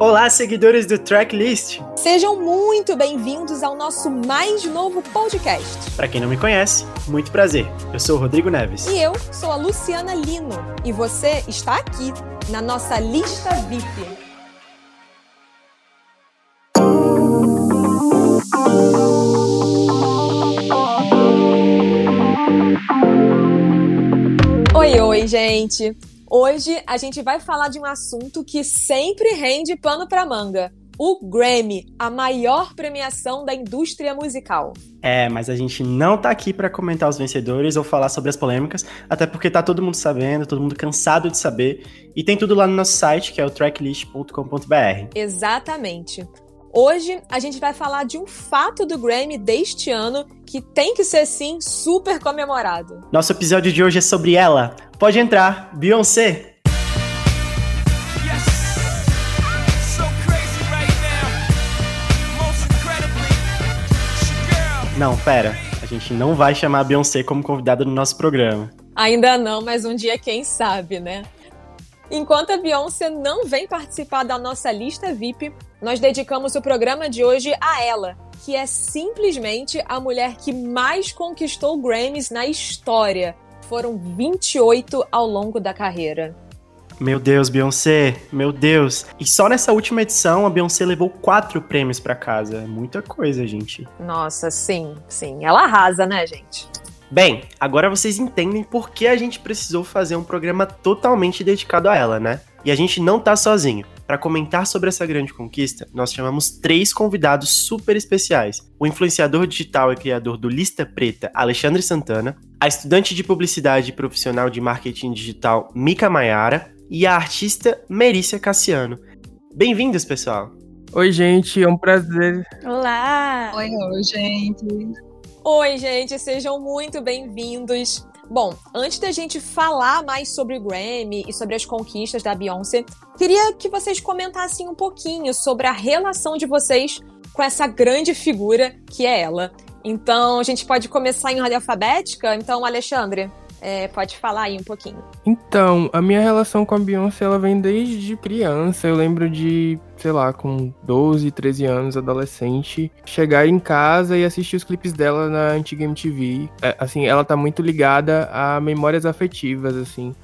Olá, seguidores do Tracklist! Sejam muito bem-vindos ao nosso mais novo podcast. Para quem não me conhece, muito prazer. Eu sou o Rodrigo Neves. E eu sou a Luciana Lino. E você está aqui na nossa lista VIP. Oi, oi, gente! Hoje a gente vai falar de um assunto que sempre rende pano para manga. O Grammy, a maior premiação da indústria musical. É, mas a gente não tá aqui para comentar os vencedores ou falar sobre as polêmicas, até porque tá todo mundo sabendo, todo mundo cansado de saber, e tem tudo lá no nosso site, que é o tracklist.com.br. Exatamente. Hoje a gente vai falar de um fato do Grammy deste ano que tem que ser sim super comemorado. Nosso episódio de hoje é sobre ela. Pode entrar, Beyoncé. Não, pera. A gente não vai chamar a Beyoncé como convidada no nosso programa. Ainda não, mas um dia quem sabe, né? Enquanto a Beyoncé não vem participar da nossa lista VIP, nós dedicamos o programa de hoje a ela, que é simplesmente a mulher que mais conquistou Grammys na história. Foram 28 ao longo da carreira. Meu Deus, Beyoncé, meu Deus. E só nessa última edição a Beyoncé levou quatro prêmios para casa. É muita coisa, gente. Nossa, sim, sim. Ela arrasa, né, gente? Bem, agora vocês entendem por que a gente precisou fazer um programa totalmente dedicado a ela, né? E a gente não tá sozinho. Para comentar sobre essa grande conquista, nós chamamos três convidados super especiais: o influenciador digital e criador do Lista Preta, Alexandre Santana, a estudante de publicidade e profissional de marketing digital, Mika Maiara, e a artista Merícia Cassiano. Bem-vindos, pessoal! Oi, gente, é um prazer. Olá! Oi, oi, gente. Oi, gente, sejam muito bem-vindos. Bom, antes da gente falar mais sobre o Grammy e sobre as conquistas da Beyoncé, queria que vocês comentassem um pouquinho sobre a relação de vocês com essa grande figura que é ela. Então, a gente pode começar em ordem alfabética? Então, Alexandre, é, pode falar aí um pouquinho. Então, a minha relação com a Beyoncé, ela vem desde criança. Eu lembro de, sei lá, com 12, 13 anos, adolescente, chegar em casa e assistir os clipes dela na antiga MTV. É, assim, ela tá muito ligada a memórias afetivas, assim.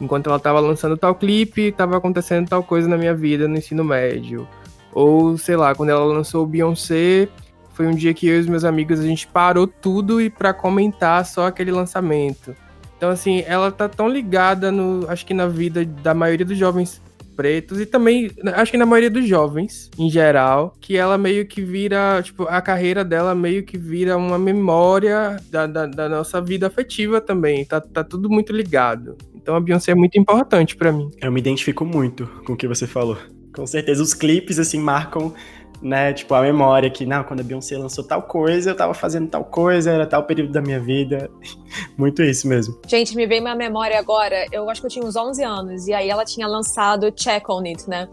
Enquanto ela tava lançando tal clipe, tava acontecendo tal coisa na minha vida no ensino médio. Ou, sei lá, quando ela lançou o Beyoncé, foi um dia que eu e os meus amigos a gente parou tudo e para comentar só aquele lançamento. Então, assim, ela tá tão ligada no. Acho que na vida da maioria dos jovens pretos e também, acho que na maioria dos jovens, em geral, que ela meio que vira, tipo, a carreira dela meio que vira uma memória da, da, da nossa vida afetiva também. Tá, tá tudo muito ligado. Então a Beyoncé é muito importante para mim. Eu me identifico muito com o que você falou. Com certeza, os clipes, assim, marcam né? Tipo, a memória que, não, quando a Beyoncé lançou tal coisa, eu tava fazendo tal coisa, era tal período da minha vida. Muito isso mesmo. Gente, me veio uma memória agora, eu acho que eu tinha uns 11 anos, e aí ela tinha lançado Check On It, né?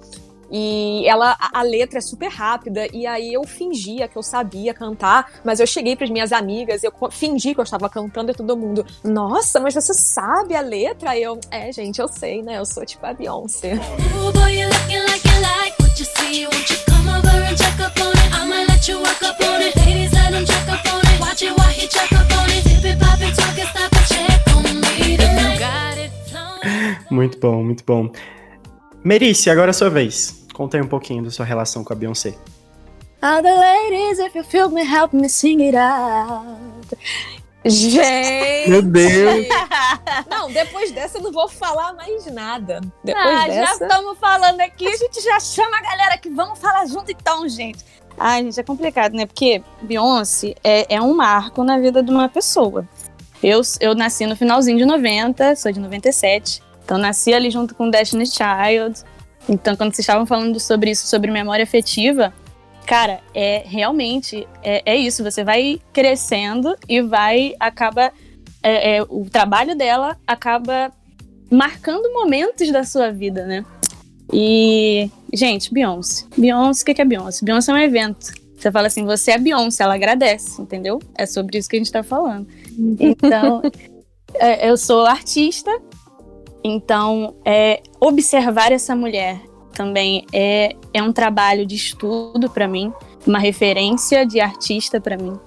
E ela, a, letra é super rápida, e aí eu fingia que eu sabia cantar, mas eu cheguei para as minhas amigas, eu fingi que eu estava cantando e todo mundo, nossa, mas você sabe a letra? E eu, é, gente, eu sei, né? Eu sou tipo a Beyoncé. Muito bom, muito bom. Merícia, agora é a sua vez. Conta aí um pouquinho da sua relação com a Beyoncé. All the ladies, if you feel me, help me sing it out. Gente! Meu Deus! Não, depois dessa eu não vou falar mais nada. Depois ah, dessa... já estamos falando aqui, a gente já chama a galera que vamos falar junto então, gente. Ai, gente, é complicado, né? Porque Beyoncé é, é um marco na vida de uma pessoa. Eu, eu nasci no finalzinho de 90, sou de 97. Então nasci ali junto com Destiny's Child. Então, quando vocês estavam falando sobre isso, sobre memória afetiva, cara, é realmente é, é isso. Você vai crescendo e vai acaba é, é, o trabalho dela acaba marcando momentos da sua vida, né? E gente, Beyoncé, Beyoncé, o que é Beyoncé? Beyoncé é um evento. Você fala assim, você é Beyoncé, ela agradece, entendeu? É sobre isso que a gente tá falando. Então, é, eu sou artista, então é, observar essa mulher também é, é um trabalho de estudo para mim, uma referência de artista para mim.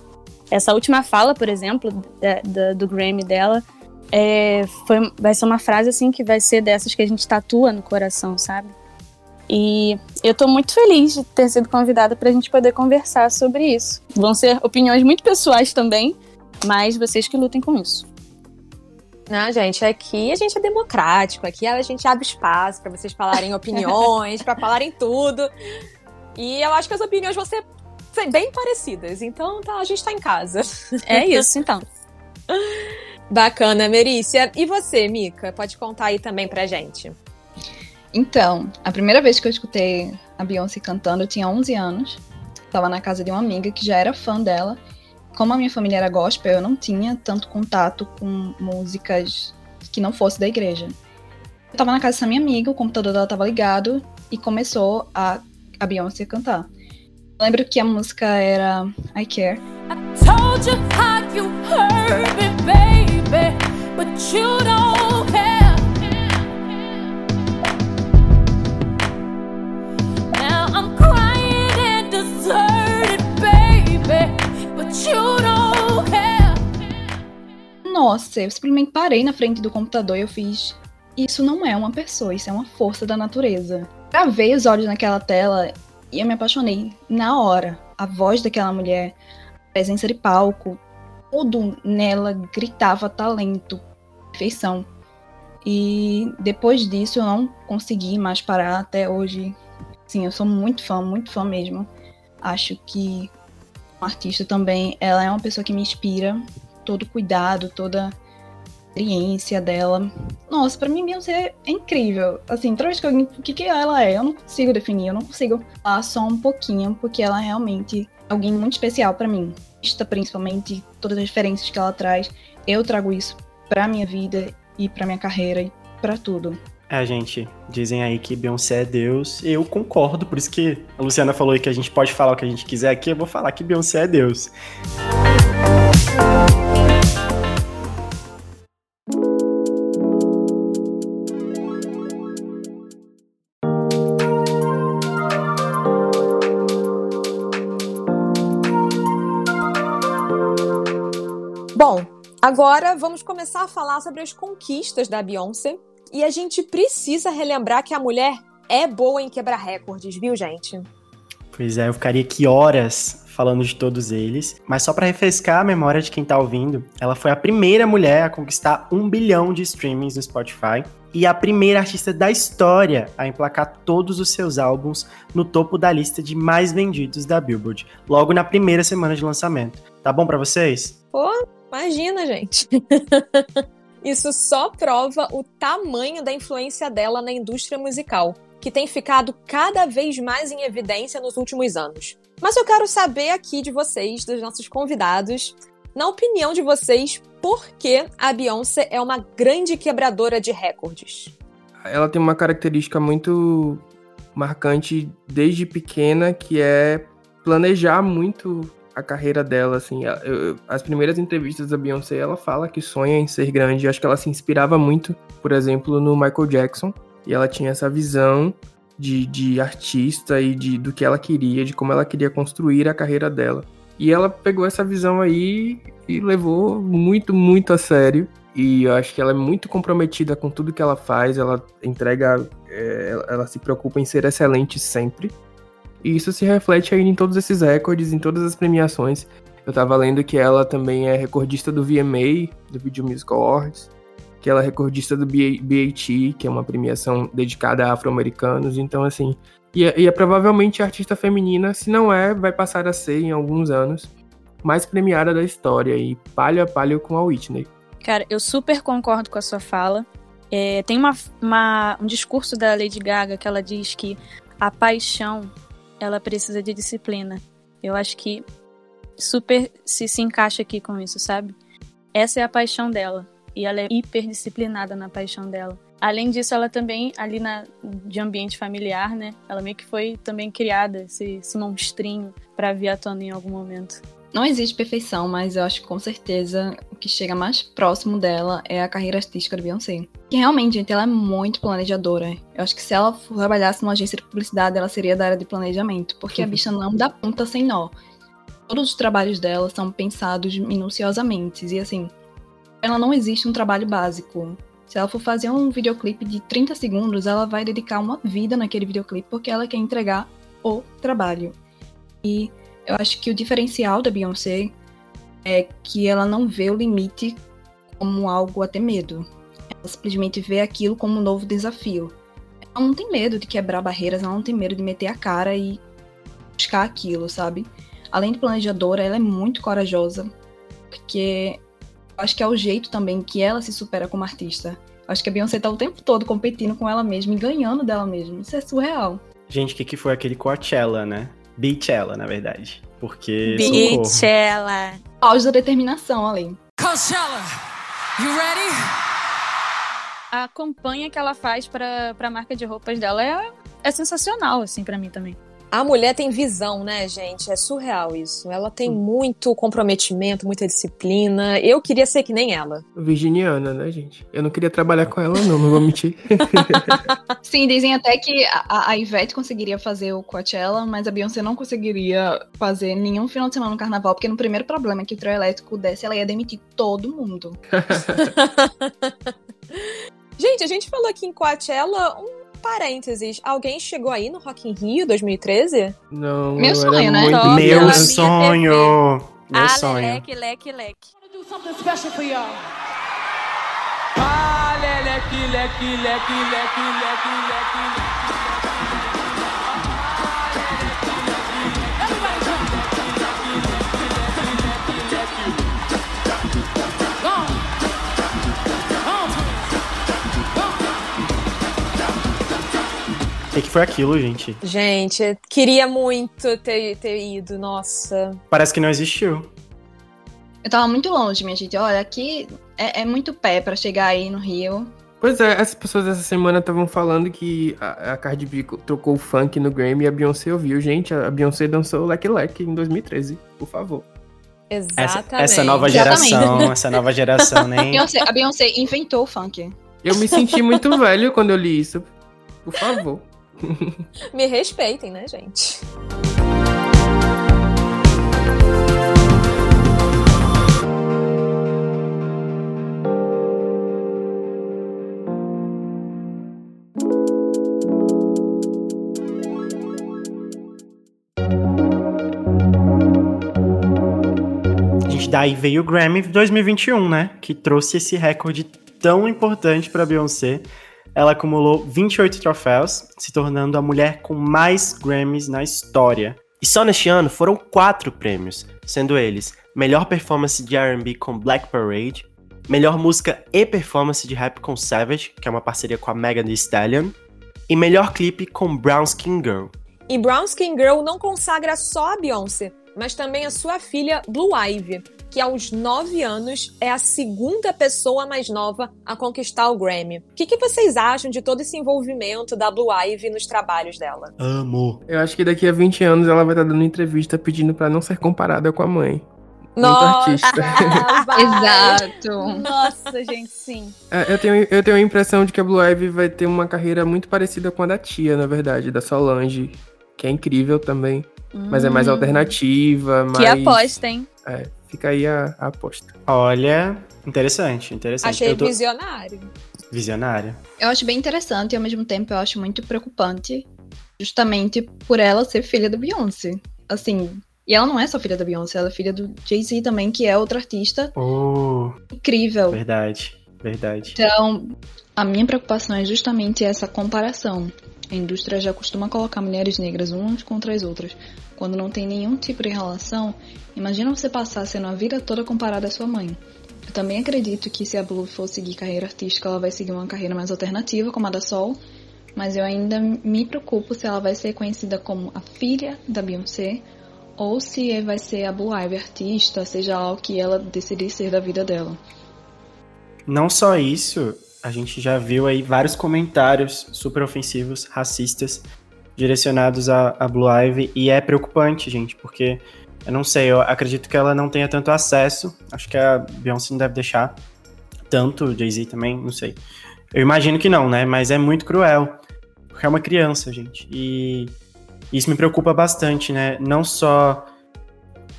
Essa última fala, por exemplo, da, da, do Grammy dela, é, foi, vai ser uma frase assim que vai ser dessas que a gente tatua no coração, sabe? E eu tô muito feliz de ter sido convidada para a gente poder conversar sobre isso. Vão ser opiniões muito pessoais também, mas vocês que lutem com isso. Não, gente, aqui a gente é democrático, aqui a gente abre espaço para vocês falarem opiniões, para falarem tudo. E eu acho que as opiniões vão ser bem parecidas. Então tá, a gente tá em casa. É isso, então. Bacana, Merícia. E você, Mica? Pode contar aí também pra gente. Então, a primeira vez que eu escutei a Beyoncé cantando, eu tinha 11 anos. Tava na casa de uma amiga que já era fã dela. Como a minha família era gospel, eu não tinha tanto contato com músicas que não fosse da igreja. Eu tava na casa dessa minha amiga, o computador dela tava ligado e começou a, a Beyoncé cantar lembro que a música era I Care. I told you how you hurt me, baby, but you don't care. Nossa, eu simplesmente parei na frente do computador e eu fiz. Isso não é uma pessoa, isso é uma força da natureza. Gravei os olhos naquela tela e eu me apaixonei na hora. A voz daquela mulher, a presença de palco, tudo nela gritava talento, perfeição. E depois disso eu não consegui mais parar até hoje. Sim, eu sou muito fã, muito fã mesmo. Acho que uma artista também, ela é uma pessoa que me inspira. Todo cuidado, toda experiência dela. Nossa, para mim Beyoncé é incrível. Assim, toda vez que. O que, que ela é? Eu não consigo definir, eu não consigo falar só um pouquinho, porque ela é realmente alguém muito especial para mim. Principalmente todas as referências que ela traz. Eu trago isso pra minha vida e pra minha carreira e pra tudo. É, gente, dizem aí que Beyoncé é Deus. Eu concordo, por isso que a Luciana falou aí que a gente pode falar o que a gente quiser aqui. Eu vou falar que Beyoncé é Deus. Agora vamos começar a falar sobre as conquistas da Beyoncé. E a gente precisa relembrar que a mulher é boa em quebrar recordes, viu, gente? Pois é, eu ficaria aqui horas falando de todos eles. Mas só para refrescar a memória de quem tá ouvindo, ela foi a primeira mulher a conquistar um bilhão de streamings no Spotify e a primeira artista da história a emplacar todos os seus álbuns no topo da lista de mais vendidos da Billboard, logo na primeira semana de lançamento. Tá bom para vocês? Pô, Imagina, gente. Isso só prova o tamanho da influência dela na indústria musical, que tem ficado cada vez mais em evidência nos últimos anos. Mas eu quero saber aqui de vocês, dos nossos convidados, na opinião de vocês, por que a Beyoncé é uma grande quebradora de recordes? Ela tem uma característica muito marcante desde pequena, que é planejar muito a carreira dela, assim. Eu, as primeiras entrevistas da Beyoncé, ela fala que sonha em ser grande. Eu acho que ela se inspirava muito, por exemplo, no Michael Jackson. E ela tinha essa visão de, de artista e de, do que ela queria, de como ela queria construir a carreira dela. E ela pegou essa visão aí e levou muito, muito a sério. E eu acho que ela é muito comprometida com tudo que ela faz. Ela entrega, é, ela se preocupa em ser excelente sempre. E isso se reflete aí em todos esses recordes, em todas as premiações. Eu tava lendo que ela também é recordista do VMA, do Video Music Awards, que ela é recordista do BAT, que é uma premiação dedicada a afro-americanos. Então, assim, e é, e é provavelmente a artista feminina, se não é, vai passar a ser em alguns anos, mais premiada da história, e palho a palho com a Whitney. Cara, eu super concordo com a sua fala. É, tem uma, uma, um discurso da Lady Gaga que ela diz que a paixão ela precisa de disciplina. Eu acho que super se, se encaixa aqui com isso, sabe? Essa é a paixão dela. E ela é hiper disciplinada na paixão dela. Além disso, ela também, ali na, de ambiente familiar, né? Ela meio que foi também criada, esse, esse monstrinho, para vir à tona em algum momento. Não existe perfeição, mas eu acho que com certeza o que chega mais próximo dela é a carreira artística da Beyoncé. Que realmente, gente, ela é muito planejadora. Eu acho que se ela trabalhasse numa agência de publicidade, ela seria da área de planejamento, porque a bicha não dá ponta sem nó. Todos os trabalhos dela são pensados minuciosamente. E assim, ela não existe um trabalho básico. Se ela for fazer um videoclipe de 30 segundos, ela vai dedicar uma vida naquele videoclipe porque ela quer entregar o trabalho. E eu acho que o diferencial da Beyoncé é que ela não vê o limite como algo a ter medo. Ela simplesmente vê aquilo como um novo desafio. Ela não tem medo de quebrar barreiras, ela não tem medo de meter a cara e buscar aquilo, sabe? Além de planejadora, ela é muito corajosa, porque acho que é o jeito também que ela se supera como artista. Acho que a Beyoncé tá o tempo todo competindo com ela mesma e ganhando dela mesma. Isso é surreal. Gente, o que, que foi aquele Coachella, né? Beachella, na verdade. Porque. Beachella. Auge da determinação ali. Coachella, you ready? A campanha que ela faz pra, pra marca de roupas dela é, é sensacional, assim, pra mim também. A mulher tem visão, né, gente? É surreal isso. Ela tem muito comprometimento, muita disciplina. Eu queria ser que nem ela. Virginiana, né, gente? Eu não queria trabalhar com ela, não, não vou mentir. Sim, dizem até que a, a Ivete conseguiria fazer o Coachella, mas a Beyoncé não conseguiria fazer nenhum final de semana no carnaval, porque no primeiro problema que o trio elétrico desse, ela ia demitir todo mundo. gente, a gente falou aqui em Coachella um parênteses. Alguém chegou aí no Rock in Rio 2013? Não, Meu eu sonho, né? muito Nossa, Meu sonho! Meu ah, sonho. leque, leque, leque. do something special for y'all. Ah, leque, leque, leque, leque, leque, leque. O que, que foi aquilo, gente? Gente, queria muito ter, ter ido, nossa. Parece que não existiu. Eu tava muito longe, minha gente. Olha, aqui é, é muito pé pra chegar aí no Rio. Pois é, as pessoas essa semana estavam falando que a, a Cardi B trocou o funk no Grammy e a Beyoncé ouviu. Gente, a Beyoncé dançou Leque Leque em 2013, por favor. Essa, Exatamente. essa nova Exatamente. geração, essa nova geração, nem. Beyoncé- a Beyoncé inventou o funk. Eu me senti muito velho quando eu li isso. Por favor. Me respeitem, né, gente? Daí veio o Grammy 2021, né? Que trouxe esse recorde tão importante pra Beyoncé. Ela acumulou 28 troféus, se tornando a mulher com mais Grammys na história. E só neste ano foram quatro prêmios, sendo eles Melhor Performance de R&B com Black Parade, Melhor Música e Performance de Rap com Savage, que é uma parceria com a Megan Thee Stallion, e Melhor Clipe com Brown Skin Girl. E Brown Skin Girl não consagra só a Beyoncé, mas também a sua filha Blue Ivy, que aos 9 anos é a segunda pessoa mais nova a conquistar o Grammy. O que, que vocês acham de todo esse envolvimento da Blue Ivy nos trabalhos dela? Amo! Eu acho que daqui a 20 anos ela vai estar dando entrevista pedindo pra não ser comparada com a mãe. Muito artista. Exato. Nossa, gente, sim. É, eu, tenho, eu tenho a impressão de que a Blue Ivy vai ter uma carreira muito parecida com a da tia, na verdade, da Solange, que é incrível também, mas é mais Hum, alternativa, mais... Que aposta, hein? É, fica aí a, a aposta. Olha, interessante, interessante. Achei Eu tô... visionário. Visionária. Eu acho bem interessante e ao mesmo tempo eu acho muito preocupante, justamente por ela ser filha da Beyoncé. Assim, e ela não é só filha da Beyoncé, ela é filha do Jay-Z também, que é outro artista Oh, incrível. verdade, verdade. Então, a minha preocupação é justamente essa comparação. A indústria já costuma colocar mulheres negras umas contra as outras. Quando não tem nenhum tipo de relação, imagina você passar sendo a vida toda comparada à sua mãe. Eu também acredito que se a Blue for seguir carreira artística, ela vai seguir uma carreira mais alternativa, como a da Sol. Mas eu ainda me preocupo se ela vai ser conhecida como a filha da Beyoncé ou se vai ser a Blue Ivy artista, seja lá o que ela decidir ser da vida dela. Não só isso, a gente já viu aí vários comentários super ofensivos, racistas, direcionados a, a Blue Ivy, e é preocupante, gente, porque eu não sei, eu acredito que ela não tenha tanto acesso, acho que a Beyoncé não deve deixar tanto, Jay-Z também, não sei. Eu imagino que não, né? Mas é muito cruel. Porque é uma criança, gente. E isso me preocupa bastante, né? Não só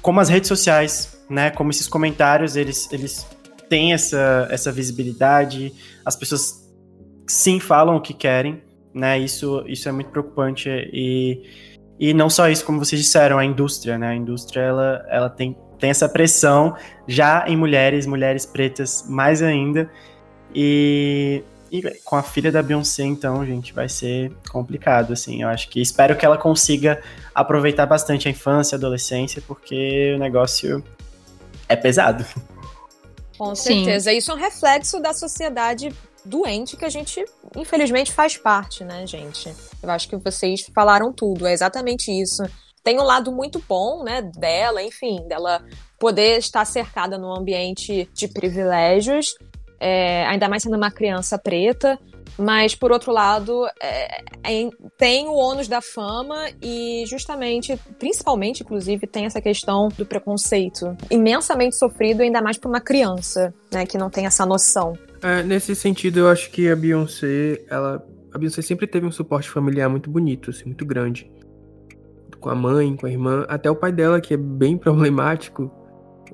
como as redes sociais, né? Como esses comentários, eles, eles têm essa, essa visibilidade. As pessoas sim falam o que querem, né? Isso, isso é muito preocupante. E, e não só isso, como vocês disseram, a indústria, né? A indústria, ela, ela tem, tem essa pressão já em mulheres, mulheres pretas mais ainda. E, e com a filha da Beyoncé, então, gente, vai ser complicado, assim. Eu acho que espero que ela consiga aproveitar bastante a infância, a adolescência, porque o negócio é pesado. Com certeza. Sim. Isso é um reflexo da sociedade doente que a gente, infelizmente, faz parte, né, gente? Eu acho que vocês falaram tudo. É exatamente isso. Tem um lado muito bom, né, dela, enfim, dela poder estar cercada num ambiente de privilégios é, ainda mais sendo uma criança preta. Mas, por outro lado, é, é, tem o ônus da fama e, justamente, principalmente, inclusive, tem essa questão do preconceito imensamente sofrido, ainda mais por uma criança, né, que não tem essa noção. É, nesse sentido, eu acho que a Beyoncé, ela, a Beyoncé sempre teve um suporte familiar muito bonito, assim, muito grande. Com a mãe, com a irmã, até o pai dela, que é bem problemático,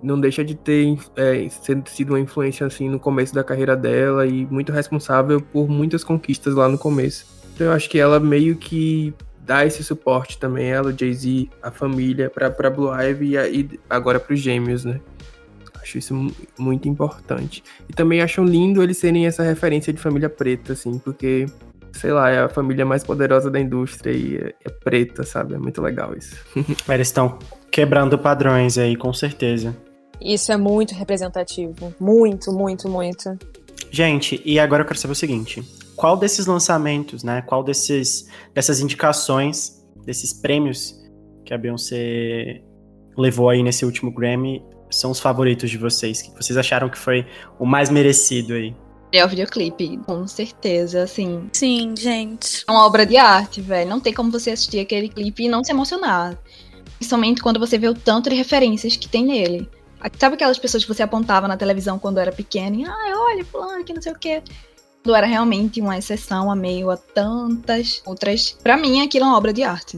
não deixa de ter é, sido uma influência assim no começo da carreira dela e muito responsável por muitas conquistas lá no começo. Então eu acho que ela meio que dá esse suporte também, ela, o Jay-Z, a família, para pra Blue Ivy e, e agora para os gêmeos, né? Acho isso muito importante. E também acho lindo eles serem essa referência de família preta, assim, porque, sei lá, é a família mais poderosa da indústria e é, é preta, sabe? É muito legal isso. Eles estão quebrando padrões aí, com certeza. Isso é muito representativo. Muito, muito, muito. Gente, e agora eu quero saber o seguinte: qual desses lançamentos, né? Qual desses, dessas indicações, desses prêmios que a Beyoncé levou aí nesse último Grammy são os favoritos de vocês? Que vocês acharam que foi o mais merecido aí? É o videoclipe, com certeza, assim. Sim, gente. É uma obra de arte, velho. Não tem como você assistir aquele clipe e não se emocionar. Principalmente quando você vê o tanto de referências que tem nele. Sabe aquelas pessoas que você apontava na televisão quando era pequena e, ah, olha, fulano, que não sei o quê. Quando era realmente uma exceção a meio a tantas outras. Para mim, aquilo é uma obra de arte.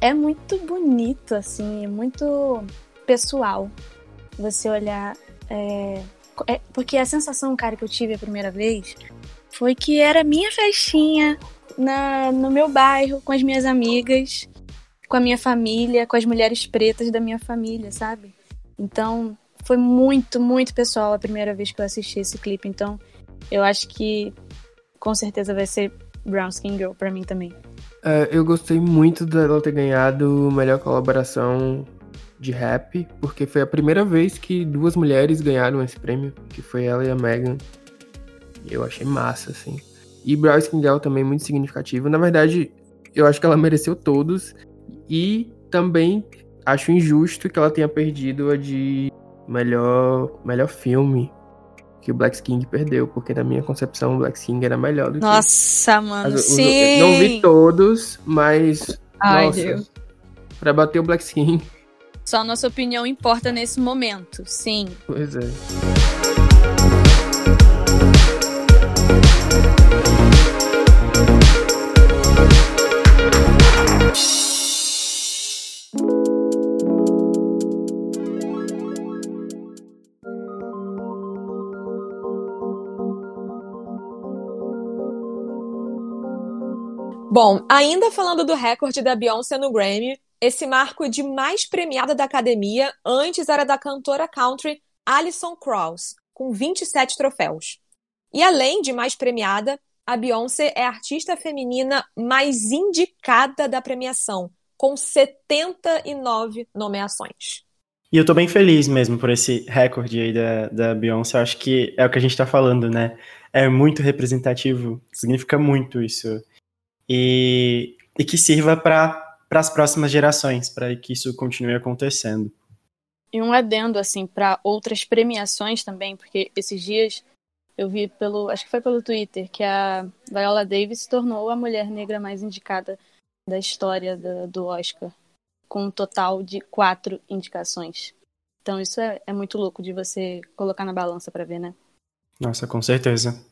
É muito bonito, assim, é muito pessoal. Você olhar. É, é, porque a sensação, cara, que eu tive a primeira vez foi que era minha festinha na, no meu bairro, com as minhas amigas com a minha família, com as mulheres pretas da minha família, sabe? Então, foi muito, muito pessoal a primeira vez que eu assisti esse clipe. Então, eu acho que com certeza vai ser Brown Skin Girl pra mim também. É, eu gostei muito dela ter ganhado melhor colaboração de rap, porque foi a primeira vez que duas mulheres ganharam esse prêmio, que foi ela e a Megan. Eu achei massa, assim. E Skin Girl também muito significativo. Na verdade, eu acho que ela mereceu todos. E também acho injusto que ela tenha perdido a de melhor, melhor filme que o Black King perdeu, porque na minha concepção o Black King era melhor do nossa, que. Nossa, mano, As, sim! Os, não vi todos, mas. Ai, nossa, Deus. Pra bater o Black King. Só nossa opinião importa nesse momento, sim. Pois é. Bom, ainda falando do recorde da Beyoncé no Grammy, esse marco de mais premiada da academia antes era da cantora country Alison Krauss, com 27 troféus. E além de mais premiada, a Beyoncé é a artista feminina mais indicada da premiação, com 79 nomeações. E eu tô bem feliz mesmo por esse recorde aí da, da Beyoncé. Acho que é o que a gente tá falando, né? É muito representativo, significa muito isso. E, e que sirva para as próximas gerações, para que isso continue acontecendo. E um adendo, assim, para outras premiações também, porque esses dias eu vi pelo, acho que foi pelo Twitter, que a Viola Davis se tornou a mulher negra mais indicada da história do, do Oscar, com um total de quatro indicações. Então isso é, é muito louco de você colocar na balança para ver, né? Nossa, com certeza.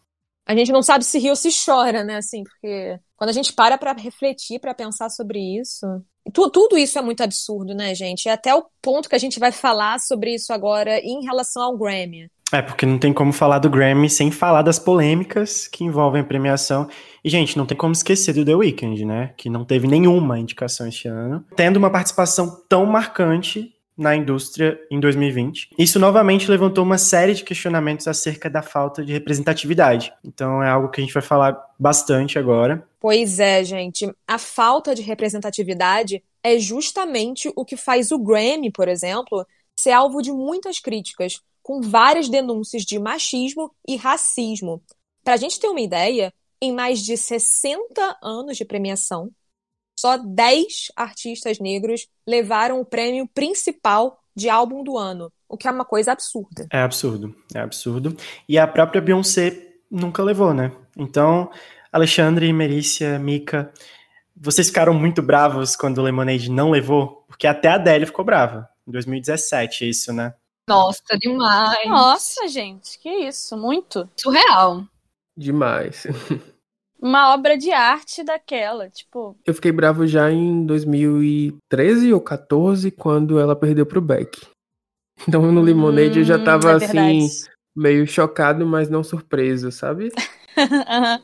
A gente não sabe se ri ou se chora, né? Assim, porque quando a gente para para refletir, para pensar sobre isso, tu, tudo isso é muito absurdo, né, gente? E até o ponto que a gente vai falar sobre isso agora em relação ao Grammy. É, porque não tem como falar do Grammy sem falar das polêmicas que envolvem a premiação. E, gente, não tem como esquecer do The Weeknd, né? Que não teve nenhuma indicação este ano. Tendo uma participação tão marcante na indústria em 2020. Isso novamente levantou uma série de questionamentos acerca da falta de representatividade. Então é algo que a gente vai falar bastante agora. Pois é, gente. A falta de representatividade é justamente o que faz o Grammy, por exemplo, ser alvo de muitas críticas com várias denúncias de machismo e racismo. Para a gente ter uma ideia, em mais de 60 anos de premiação, só 10 artistas negros levaram o prêmio principal de álbum do ano, o que é uma coisa absurda. É absurdo, é absurdo. E a própria Beyoncé nunca levou, né? Então, Alexandre, Merícia, Mika, vocês ficaram muito bravos quando o Lemonade não levou? Porque até a Adele ficou brava. Em 2017, isso, né? Nossa, demais. Nossa, gente, que isso, muito. Surreal. Demais. Uma obra de arte daquela, tipo. Eu fiquei bravo já em 2013 ou 14, quando ela perdeu pro Beck. Então no Lemonade hum, eu já hum, tava é assim, meio chocado, mas não surpreso, sabe?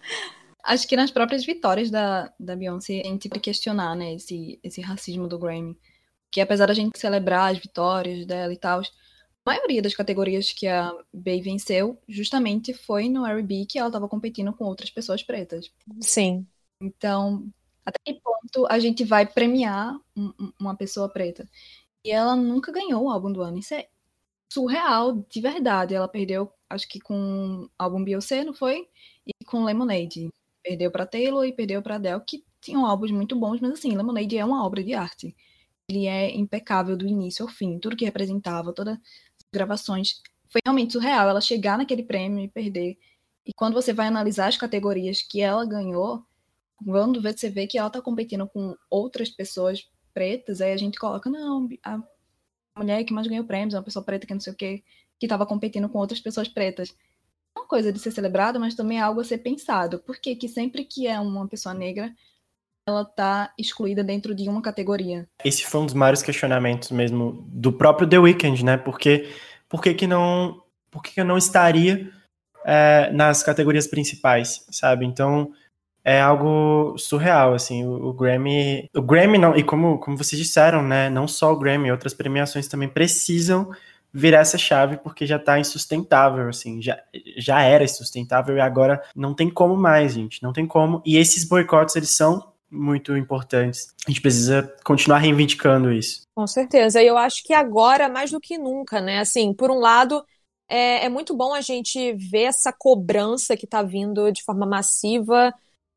Acho que nas próprias vitórias da, da Beyoncé a gente tem que questionar, né, esse, esse racismo do Grammy. Que apesar da gente celebrar as vitórias dela e tal, maioria das categorias que a Bey venceu justamente foi no R&B que ela estava competindo com outras pessoas pretas. Sim. Então, até que ponto a gente vai premiar um, uma pessoa preta? E ela nunca ganhou o álbum do ano. Isso é surreal, de verdade. Ela perdeu, acho que com o álbum Beyoncé, não foi? E com Lemonade. Perdeu para Taylor e perdeu para Adele, que tinham álbuns muito bons, mas assim, Lemonade é uma obra de arte. Ele é impecável do início ao fim. Tudo que representava, toda gravações. Foi realmente surreal ela chegar naquele prêmio e perder. E quando você vai analisar as categorias que ela ganhou, quando você vê que ela tá competindo com outras pessoas pretas, aí a gente coloca, não, a mulher que mais ganhou prêmios é uma pessoa preta que não sei o quê, que estava competindo com outras pessoas pretas. É uma coisa de ser celebrada, mas também é algo a ser pensado. Porque que sempre que é uma pessoa negra, ela tá excluída dentro de uma categoria. Esse foi um dos maiores questionamentos mesmo do próprio The Weeknd, né? Porque por que, que não por que, que eu não estaria é, nas categorias principais, sabe? Então é algo surreal, assim, o, o, Grammy, o Grammy não, e como, como vocês disseram, né, não só o Grammy, outras premiações também precisam virar essa chave porque já tá insustentável, assim, já, já era insustentável e agora não tem como mais, gente, não tem como. E esses boicotes, eles são muito importantes. A gente precisa continuar reivindicando isso. Com certeza. E eu acho que agora, mais do que nunca, né? Assim, por um lado, é, é muito bom a gente ver essa cobrança que está vindo de forma massiva.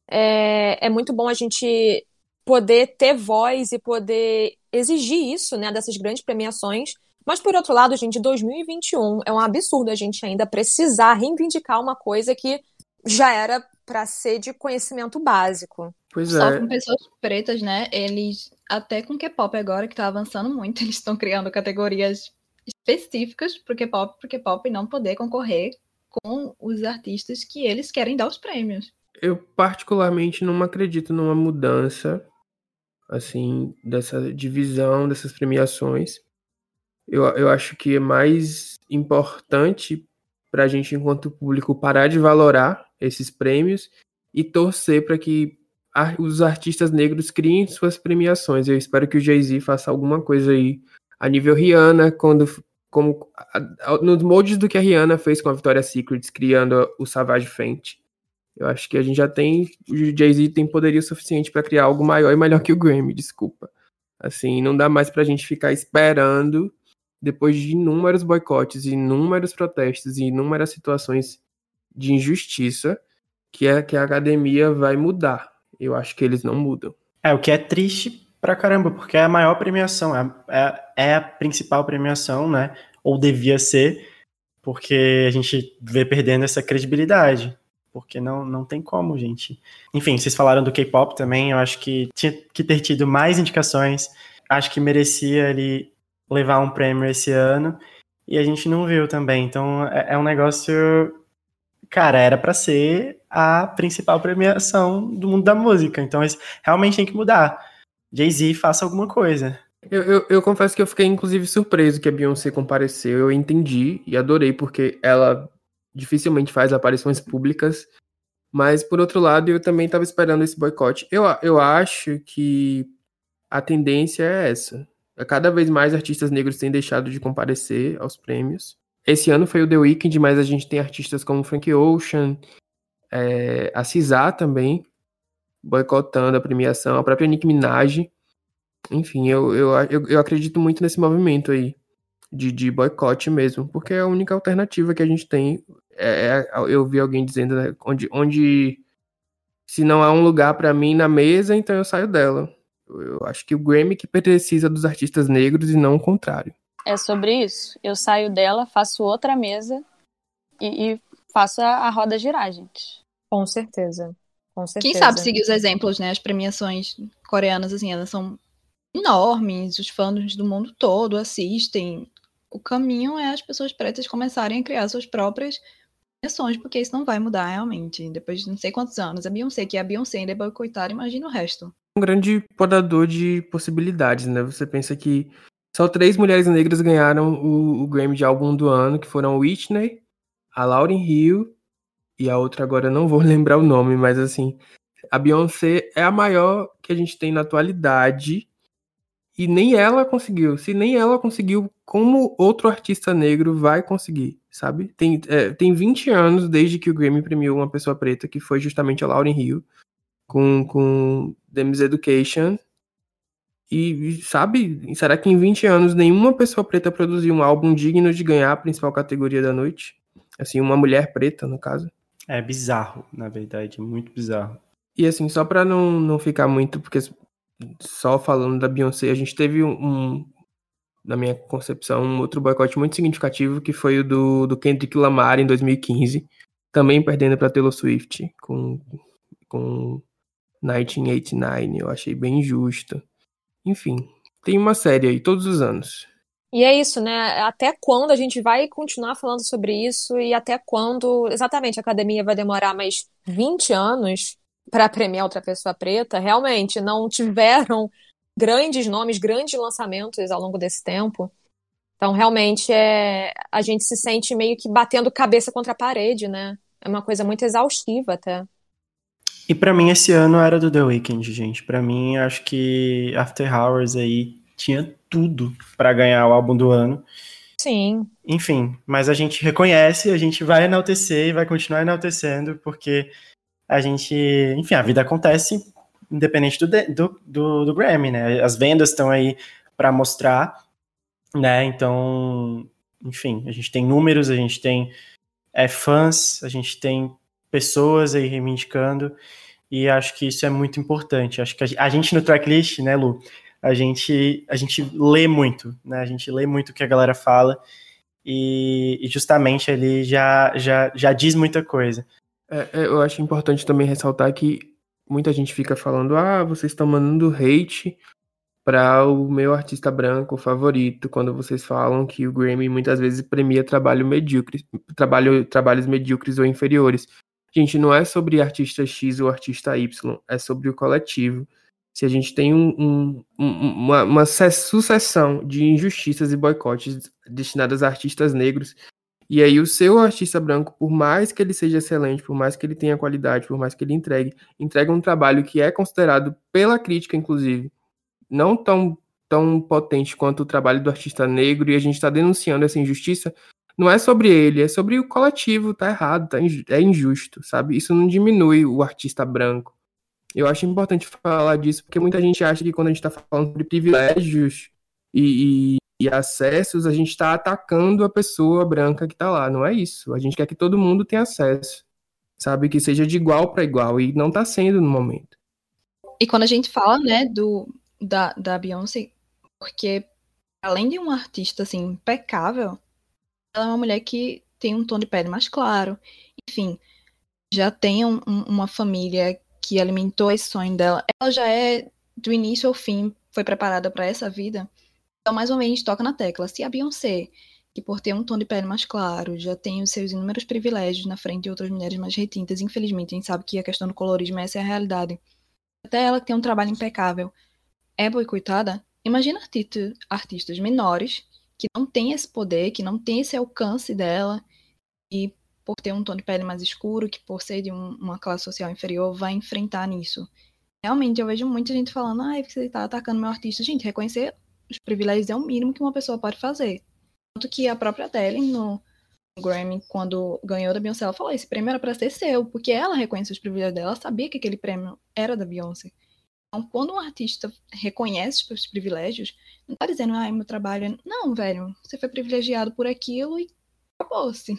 É, é muito bom a gente poder ter voz e poder exigir isso, né, dessas grandes premiações. Mas, por outro lado, gente, 2021 é um absurdo a gente ainda precisar reivindicar uma coisa que já era para ser de conhecimento básico. Pois Só é. com pessoas pretas, né? Eles, até com K-pop agora, que tá avançando muito, eles estão criando categorias específicas pro K-pop, pro K-pop não poder concorrer com os artistas que eles querem dar os prêmios. Eu particularmente não acredito numa mudança assim dessa divisão dessas premiações. Eu, eu acho que é mais importante para a gente, enquanto público, parar de valorar esses prêmios e torcer para que os artistas negros criem suas premiações. Eu espero que o Jay-Z faça alguma coisa aí a nível Rihanna, quando como nos moldes do que a Rihanna fez com a Victoria's Secret, criando o Savage Fenty. Eu acho que a gente já tem o Jay-Z tem poderio suficiente para criar algo maior e melhor que o Grammy, desculpa. Assim, não dá mais pra gente ficar esperando depois de inúmeros boicotes, inúmeros protestos e inúmeras situações de injustiça, que é que a academia vai mudar. Eu acho que eles não mudam. É, o que é triste pra caramba, porque é a maior premiação, é, é, é a principal premiação, né? Ou devia ser, porque a gente vê perdendo essa credibilidade. Porque não, não tem como, gente. Enfim, vocês falaram do K-pop também, eu acho que tinha que ter tido mais indicações. Acho que merecia ele levar um prêmio esse ano. E a gente não viu também. Então é, é um negócio. Cara, era para ser a principal premiação do mundo da música. Então realmente tem que mudar. Jay-Z faça alguma coisa. Eu, eu, eu, confesso que eu fiquei, inclusive, surpreso que a Beyoncé compareceu. Eu entendi e adorei, porque ela dificilmente faz aparições públicas. Mas, por outro lado, eu também estava esperando esse boicote. Eu, eu acho que a tendência é essa. Cada vez mais artistas negros têm deixado de comparecer aos prêmios. Esse ano foi o The Weeknd, mas a gente tem artistas como Frank Ocean, é, a Cisá também, boicotando a premiação, a própria Nicki Minaj. Enfim, eu, eu, eu, eu acredito muito nesse movimento aí de, de boicote mesmo, porque é a única alternativa que a gente tem. É, é eu vi alguém dizendo né, onde, onde se não há um lugar para mim na mesa, então eu saio dela. Eu acho que o Grammy que precisa dos artistas negros e não o contrário. É sobre isso. Eu saio dela, faço outra mesa e, e faço a, a, roda girar, gente. Com certeza. Com certeza. Quem sabe seguir os exemplos, né? As premiações coreanas, assim, elas são enormes, os fãs do mundo todo assistem. O caminho é as pessoas pretas começarem a criar suas próprias premiações, porque isso não vai mudar realmente. Depois de não sei quantos anos, a Beyoncé, que é a Beyoncé ainda é boicotada, imagina o resto um grande podador de possibilidades, né? Você pensa que só três mulheres negras ganharam o, o Grammy de álbum do ano, que foram Whitney, a Lauryn Hill e a outra agora não vou lembrar o nome, mas assim, a Beyoncé é a maior que a gente tem na atualidade e nem ela conseguiu. Se nem ela conseguiu, como outro artista negro vai conseguir, sabe? Tem, é, tem 20 anos desde que o Grammy premiou uma pessoa preta, que foi justamente a Lauryn Hill com, com Demis Education. E, sabe, será que em 20 anos nenhuma pessoa preta produziu um álbum digno de ganhar a principal categoria da noite? Assim, uma mulher preta, no caso. É bizarro, na verdade, muito bizarro. E assim, só pra não, não ficar muito, porque só falando da Beyoncé, a gente teve um, na minha concepção, um outro boicote muito significativo, que foi o do, do Kendrick Lamar em 2015, também perdendo para Taylor Swift, com, com 1989, eu achei bem injusto. Enfim, tem uma série aí todos os anos. E é isso, né? Até quando a gente vai continuar falando sobre isso e até quando, exatamente, a academia vai demorar mais 20 anos para premiar outra pessoa preta? Realmente, não tiveram grandes nomes, grandes lançamentos ao longo desse tempo. Então, realmente, é, a gente se sente meio que batendo cabeça contra a parede, né? É uma coisa muito exaustiva até. E para mim esse ano era do The Weeknd, gente. Para mim acho que After Hours aí tinha tudo para ganhar o álbum do ano. Sim. Enfim, mas a gente reconhece, a gente vai enaltecer e vai continuar enaltecendo porque a gente, enfim, a vida acontece independente do, do, do, do Grammy, né? As vendas estão aí para mostrar, né? Então, enfim, a gente tem números, a gente tem é, fãs, a gente tem pessoas aí reivindicando, e acho que isso é muito importante. Acho que a gente no tracklist, né, Lu, a gente, a gente lê muito, né, a gente lê muito o que a galera fala, e, e justamente ali já, já, já diz muita coisa. É, é, eu acho importante também ressaltar que muita gente fica falando, ah, vocês estão mandando hate para o meu artista branco favorito, quando vocês falam que o Grammy muitas vezes premia trabalho medíocre, trabalho, trabalhos medíocres ou inferiores. Gente, não é sobre artista X ou artista Y, é sobre o coletivo. Se a gente tem um, um, uma, uma sucessão de injustiças e boicotes destinadas a artistas negros, e aí o seu artista branco, por mais que ele seja excelente, por mais que ele tenha qualidade, por mais que ele entregue, entrega um trabalho que é considerado pela crítica, inclusive, não tão, tão potente quanto o trabalho do artista negro, e a gente está denunciando essa injustiça, não é sobre ele, é sobre o coletivo, tá errado, tá é injusto, sabe? Isso não diminui o artista branco. Eu acho importante falar disso, porque muita gente acha que quando a gente tá falando sobre privilégios e, e, e acessos, a gente está atacando a pessoa branca que está lá. Não é isso. A gente quer que todo mundo tenha acesso, sabe? Que seja de igual para igual, e não está sendo no momento. E quando a gente fala, né, do, da, da Beyoncé, porque além de uma artista, assim, impecável, ela é uma mulher que tem um tom de pele mais claro, enfim, já tem um, um, uma família que alimentou esse sonho dela. Ela já é, do início ao fim, foi preparada para essa vida. Então, mais a gente toca na tecla. Se a Beyoncé, que por ter um tom de pele mais claro, já tem os seus inúmeros privilégios na frente de outras mulheres mais retintas, infelizmente, a gente sabe que a questão do colorismo, essa é a realidade. Até ela que tem um trabalho impecável, é boicotada. Imagina artista, artistas menores que não têm esse poder, que não têm esse alcance dela, e por ter um tom de pele mais escuro, que por ser de um, uma classe social inferior, vai enfrentar nisso. Realmente, eu vejo muita gente falando, ai, você está atacando meu artista. Gente, reconhecer os privilégios é o mínimo que uma pessoa pode fazer. Tanto que a própria Adele, no Grammy, quando ganhou da Beyoncé, ela falou, esse prêmio era para ser seu, porque ela reconhece os privilégios dela, ela sabia que aquele prêmio era da Beyoncé. Então, quando um artista reconhece os privilégios, não tá dizendo, ai, meu trabalho é... Não, velho, você foi privilegiado por aquilo e acabou-se.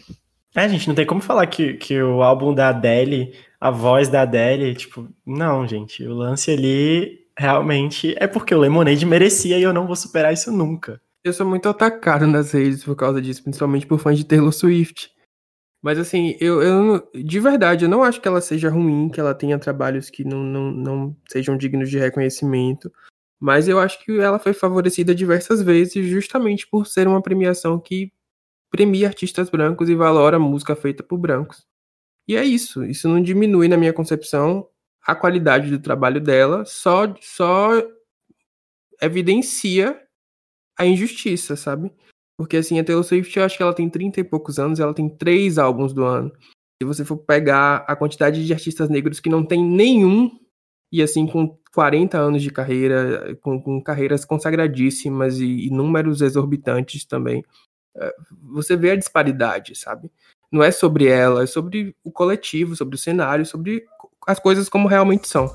É, gente, não tem como falar que, que o álbum da Adele, a voz da Adele, tipo, não, gente, o lance ali realmente é porque o Lemonade merecia e eu não vou superar isso nunca. Eu sou muito atacado nas redes por causa disso, principalmente por fãs de Taylor Swift. Mas assim, eu, eu de verdade, eu não acho que ela seja ruim, que ela tenha trabalhos que não, não, não sejam dignos de reconhecimento. Mas eu acho que ela foi favorecida diversas vezes justamente por ser uma premiação que premia artistas brancos e valora música feita por brancos. E é isso. Isso não diminui, na minha concepção, a qualidade do trabalho dela, só, só evidencia a injustiça, sabe? Porque assim, a Taylor Swift, eu acho que ela tem 30 e poucos anos, ela tem três álbuns do ano. Se você for pegar a quantidade de artistas negros que não tem nenhum, e assim, com 40 anos de carreira, com, com carreiras consagradíssimas e, e números exorbitantes também, você vê a disparidade, sabe? Não é sobre ela, é sobre o coletivo, sobre o cenário, sobre as coisas como realmente são.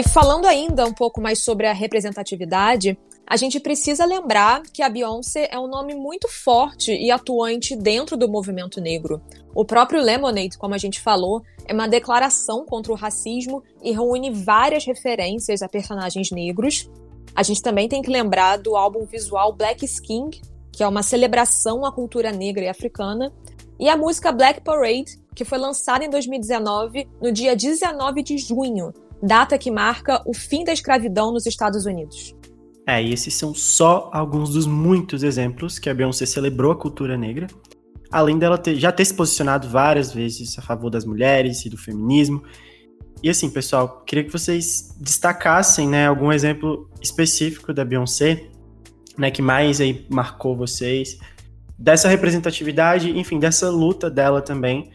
E falando ainda um pouco mais sobre a representatividade, a gente precisa lembrar que a Beyoncé é um nome muito forte e atuante dentro do movimento negro. O próprio Lemonade, como a gente falou, é uma declaração contra o racismo e reúne várias referências a personagens negros. A gente também tem que lembrar do álbum visual Black Skin, que é uma celebração à cultura negra e africana, e a música Black Parade, que foi lançada em 2019, no dia 19 de junho, data que marca o fim da escravidão nos Estados Unidos. É, e esses são só alguns dos muitos exemplos que a Beyoncé celebrou a cultura negra, além dela ter, já ter se posicionado várias vezes a favor das mulheres e do feminismo. E assim, pessoal, queria que vocês destacassem, né, algum exemplo específico da Beyoncé, né, que mais aí marcou vocês, dessa representatividade, enfim, dessa luta dela também,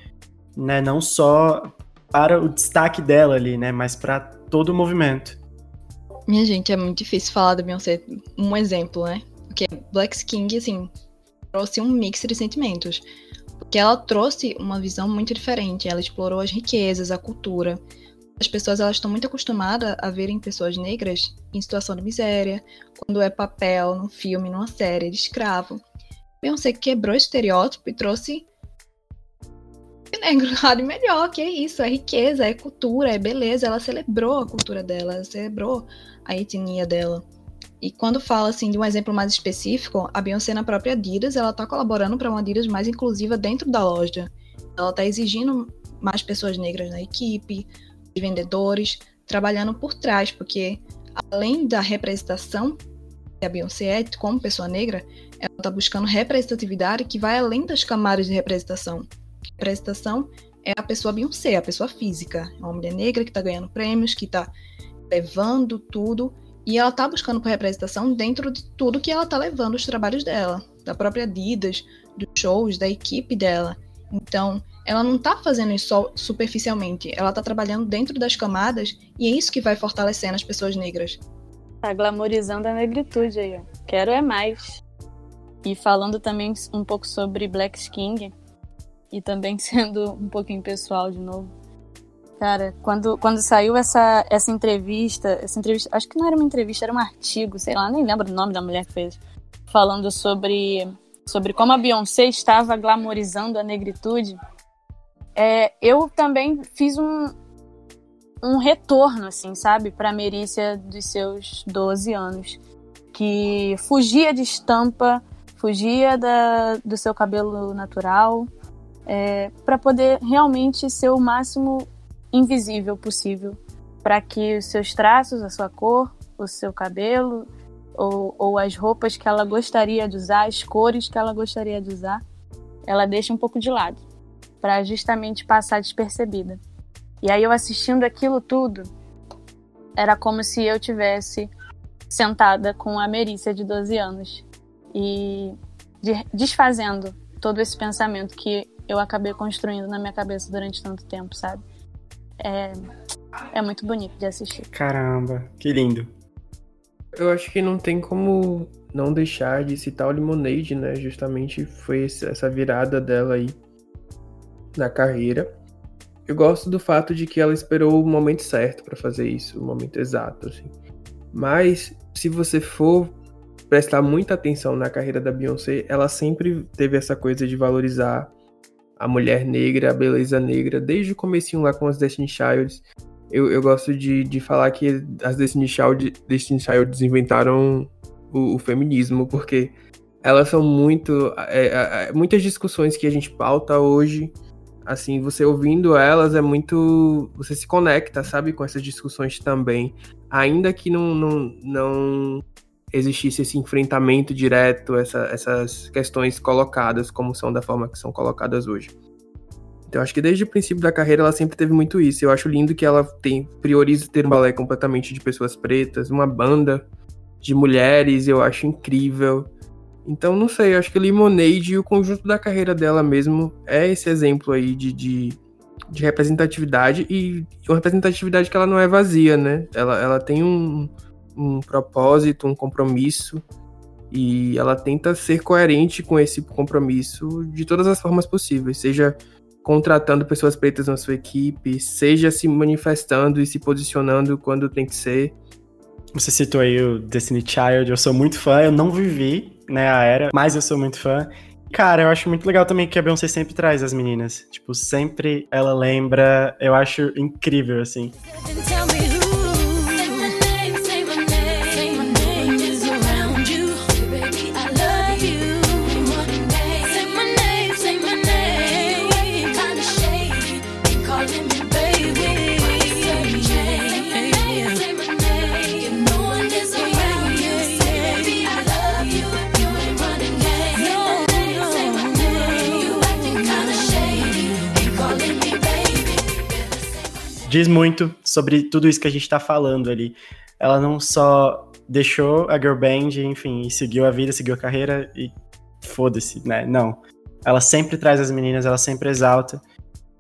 né, não só para o destaque dela ali, né, mas para todo o movimento. Minha gente, é muito difícil falar da Beyoncé um exemplo, né? Porque Black King, assim, trouxe um mix de sentimentos. Porque ela trouxe uma visão muito diferente. Ela explorou as riquezas, a cultura. As pessoas elas estão muito acostumadas a verem pessoas negras em situação de miséria, quando é papel, num filme, numa série de escravo. Beyoncé quebrou estereótipo e trouxe negro lado melhor, que é isso, é riqueza, é cultura, é beleza. Ela celebrou a cultura dela, ela celebrou a etnia dela. E quando fala assim de um exemplo mais específico, a Beyoncé na própria Adidas, ela tá colaborando para uma Adidas mais inclusiva dentro da loja. Ela tá exigindo mais pessoas negras na equipe, de vendedores, trabalhando por trás, porque além da representação que a Beyoncé é como pessoa negra, ela tá buscando representatividade que vai além das camadas de representação. Representação é a pessoa Beyoncé, a pessoa física, é uma mulher negra que tá ganhando prêmios, que tá levando tudo e ela tá buscando por representação dentro de tudo que ela tá levando os trabalhos dela, da própria Adidas, dos shows, da equipe dela. Então, ela não tá fazendo isso só superficialmente, ela tá trabalhando dentro das camadas e é isso que vai fortalecendo as pessoas negras. Tá glamorizando a negritude aí, ó. Quero é mais. E falando também um pouco sobre Black King, e também sendo um pouquinho pessoal de novo. Cara, quando, quando saiu essa, essa entrevista, essa entrevista, acho que não era uma entrevista, era um artigo, sei lá, nem lembro o nome da mulher que fez, falando sobre, sobre como a Beyoncé estava glamorizando a negritude. É, eu também fiz um, um retorno, assim, sabe, para Merícia dos seus 12 anos, que fugia de estampa, fugia da, do seu cabelo natural, é, para poder realmente ser o máximo invisível possível, para que os seus traços, a sua cor, o seu cabelo ou, ou as roupas que ela gostaria de usar, as cores que ela gostaria de usar, ela deixa um pouco de lado, para justamente passar despercebida. E aí eu assistindo aquilo tudo, era como se eu tivesse sentada com a Merícia de 12 anos e desfazendo todo esse pensamento que eu acabei construindo na minha cabeça durante tanto tempo, sabe? É, é muito bonito de assistir. Caramba, que lindo. Eu acho que não tem como não deixar de citar o Lemonade, né? Justamente foi essa virada dela aí na carreira. Eu gosto do fato de que ela esperou o momento certo para fazer isso, o momento exato, assim. Mas se você for prestar muita atenção na carreira da Beyoncé, ela sempre teve essa coisa de valorizar a mulher negra, a beleza negra, desde o comecinho lá com as Destiny Childs. Eu, eu gosto de, de falar que as Destiny, Child, Destiny Childs inventaram o, o feminismo, porque elas são muito. É, é, é, muitas discussões que a gente pauta hoje assim, você ouvindo elas é muito. Você se conecta, sabe, com essas discussões também. Ainda que não, não, não existisse esse enfrentamento direto, essa, essas questões colocadas como são da forma que são colocadas hoje. Então, acho que desde o princípio da carreira ela sempre teve muito isso. Eu acho lindo que ela tem prioriza ter um balé completamente de pessoas pretas, uma banda de mulheres, eu acho incrível. Então, não sei, acho que Lemonade e o conjunto da carreira dela mesmo é esse exemplo aí de, de, de representatividade e uma representatividade que ela não é vazia, né? Ela, ela tem um, um propósito, um compromisso e ela tenta ser coerente com esse compromisso de todas as formas possíveis, seja contratando pessoas pretas na sua equipe, seja se manifestando e se posicionando quando tem que ser. Você citou aí o Destiny Child, eu sou muito fã, eu não vivi né, a era, mas eu sou muito fã. Cara, eu acho muito legal também que a Beyoncé sempre traz as meninas. Tipo, sempre ela lembra, eu acho incrível, assim. Diz muito sobre tudo isso que a gente tá falando ali. Ela não só deixou a girl band, enfim, e seguiu a vida, seguiu a carreira e foda-se, né? Não. Ela sempre traz as meninas, ela sempre exalta.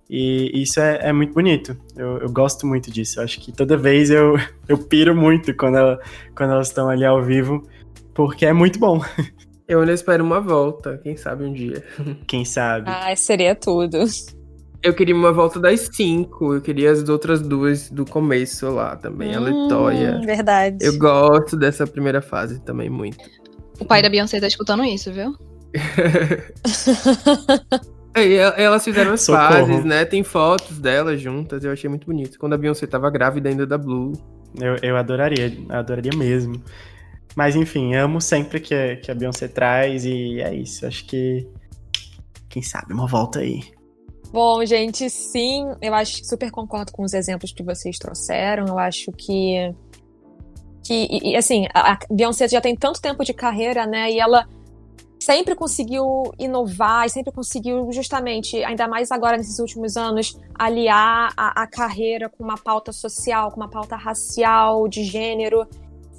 E isso é, é muito bonito. Eu, eu, gosto muito disso. Eu acho que toda vez eu, eu piro muito quando, ela, quando elas estão ali ao vivo, porque é muito bom. Eu ainda espero uma volta, quem sabe um dia. Quem sabe. Ah, seria tudo. Eu queria uma volta das cinco. Eu queria as outras duas do começo lá também. Hum, a Letoya. Verdade. Eu gosto dessa primeira fase também muito. O pai da Beyoncé tá escutando isso, viu? elas fizeram as Socorro. fases, né? Tem fotos delas juntas. Eu achei muito bonito. Quando a Beyoncé tava grávida ainda da Blue. Eu, eu adoraria, adoraria mesmo. Mas enfim, amo sempre que, que a Beyoncé traz e é isso. Acho que. Quem sabe uma volta aí. Bom, gente, sim, eu acho que super concordo com os exemplos que vocês trouxeram. Eu acho que. que e, assim, a Beyoncé já tem tanto tempo de carreira, né? E ela sempre conseguiu inovar e sempre conseguiu, justamente, ainda mais agora nesses últimos anos, aliar a, a carreira com uma pauta social, com uma pauta racial, de gênero,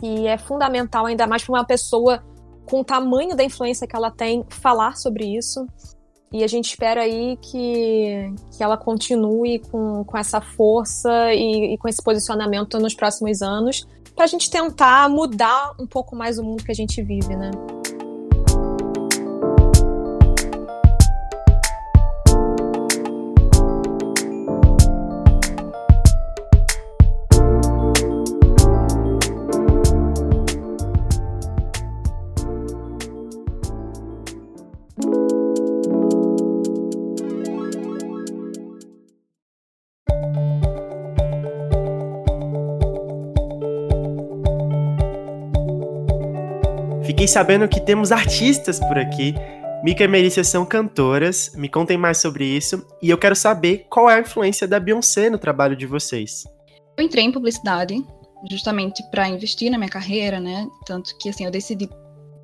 que é fundamental, ainda mais para uma pessoa com o tamanho da influência que ela tem falar sobre isso. E a gente espera aí que, que ela continue com, com essa força e, e com esse posicionamento nos próximos anos. pra gente tentar mudar um pouco mais o mundo que a gente vive, né? Fiquei sabendo que temos artistas por aqui. Mika e Melissa são cantoras. Me contem mais sobre isso. E eu quero saber qual é a influência da Beyoncé no trabalho de vocês. Eu entrei em publicidade justamente para investir na minha carreira, né? Tanto que, assim, eu decidi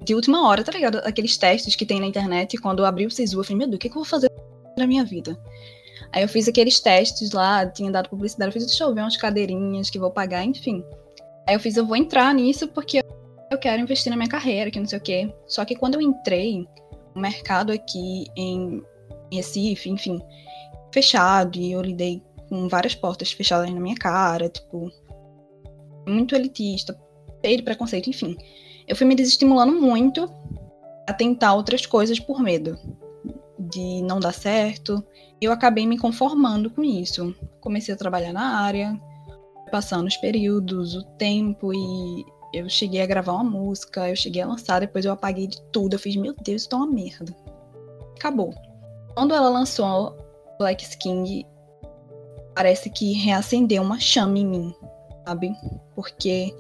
de última hora, tá ligado? Aqueles testes que tem na internet. Quando eu abri o SISU, eu falei, meu Deus, o que, que eu vou fazer na minha vida? Aí eu fiz aqueles testes lá, tinha dado publicidade. Eu fiz, deixa eu ver umas cadeirinhas que vou pagar, enfim. Aí eu fiz, eu vou entrar nisso porque eu quero investir na minha carreira, que não sei o quê. Só que quando eu entrei, o mercado aqui em Recife, enfim, fechado, e eu lidei com várias portas fechadas na minha cara, tipo, muito elitista, cheio de preconceito, enfim. Eu fui me desestimulando muito a tentar outras coisas por medo de não dar certo. Eu acabei me conformando com isso. Comecei a trabalhar na área, passando os períodos, o tempo e eu cheguei a gravar uma música, eu cheguei a lançar, depois eu apaguei de tudo. Eu fiz, meu Deus, isso tá uma merda. Acabou. Quando ela lançou Black Skin, parece que reacendeu uma chama em mim, sabe? Porque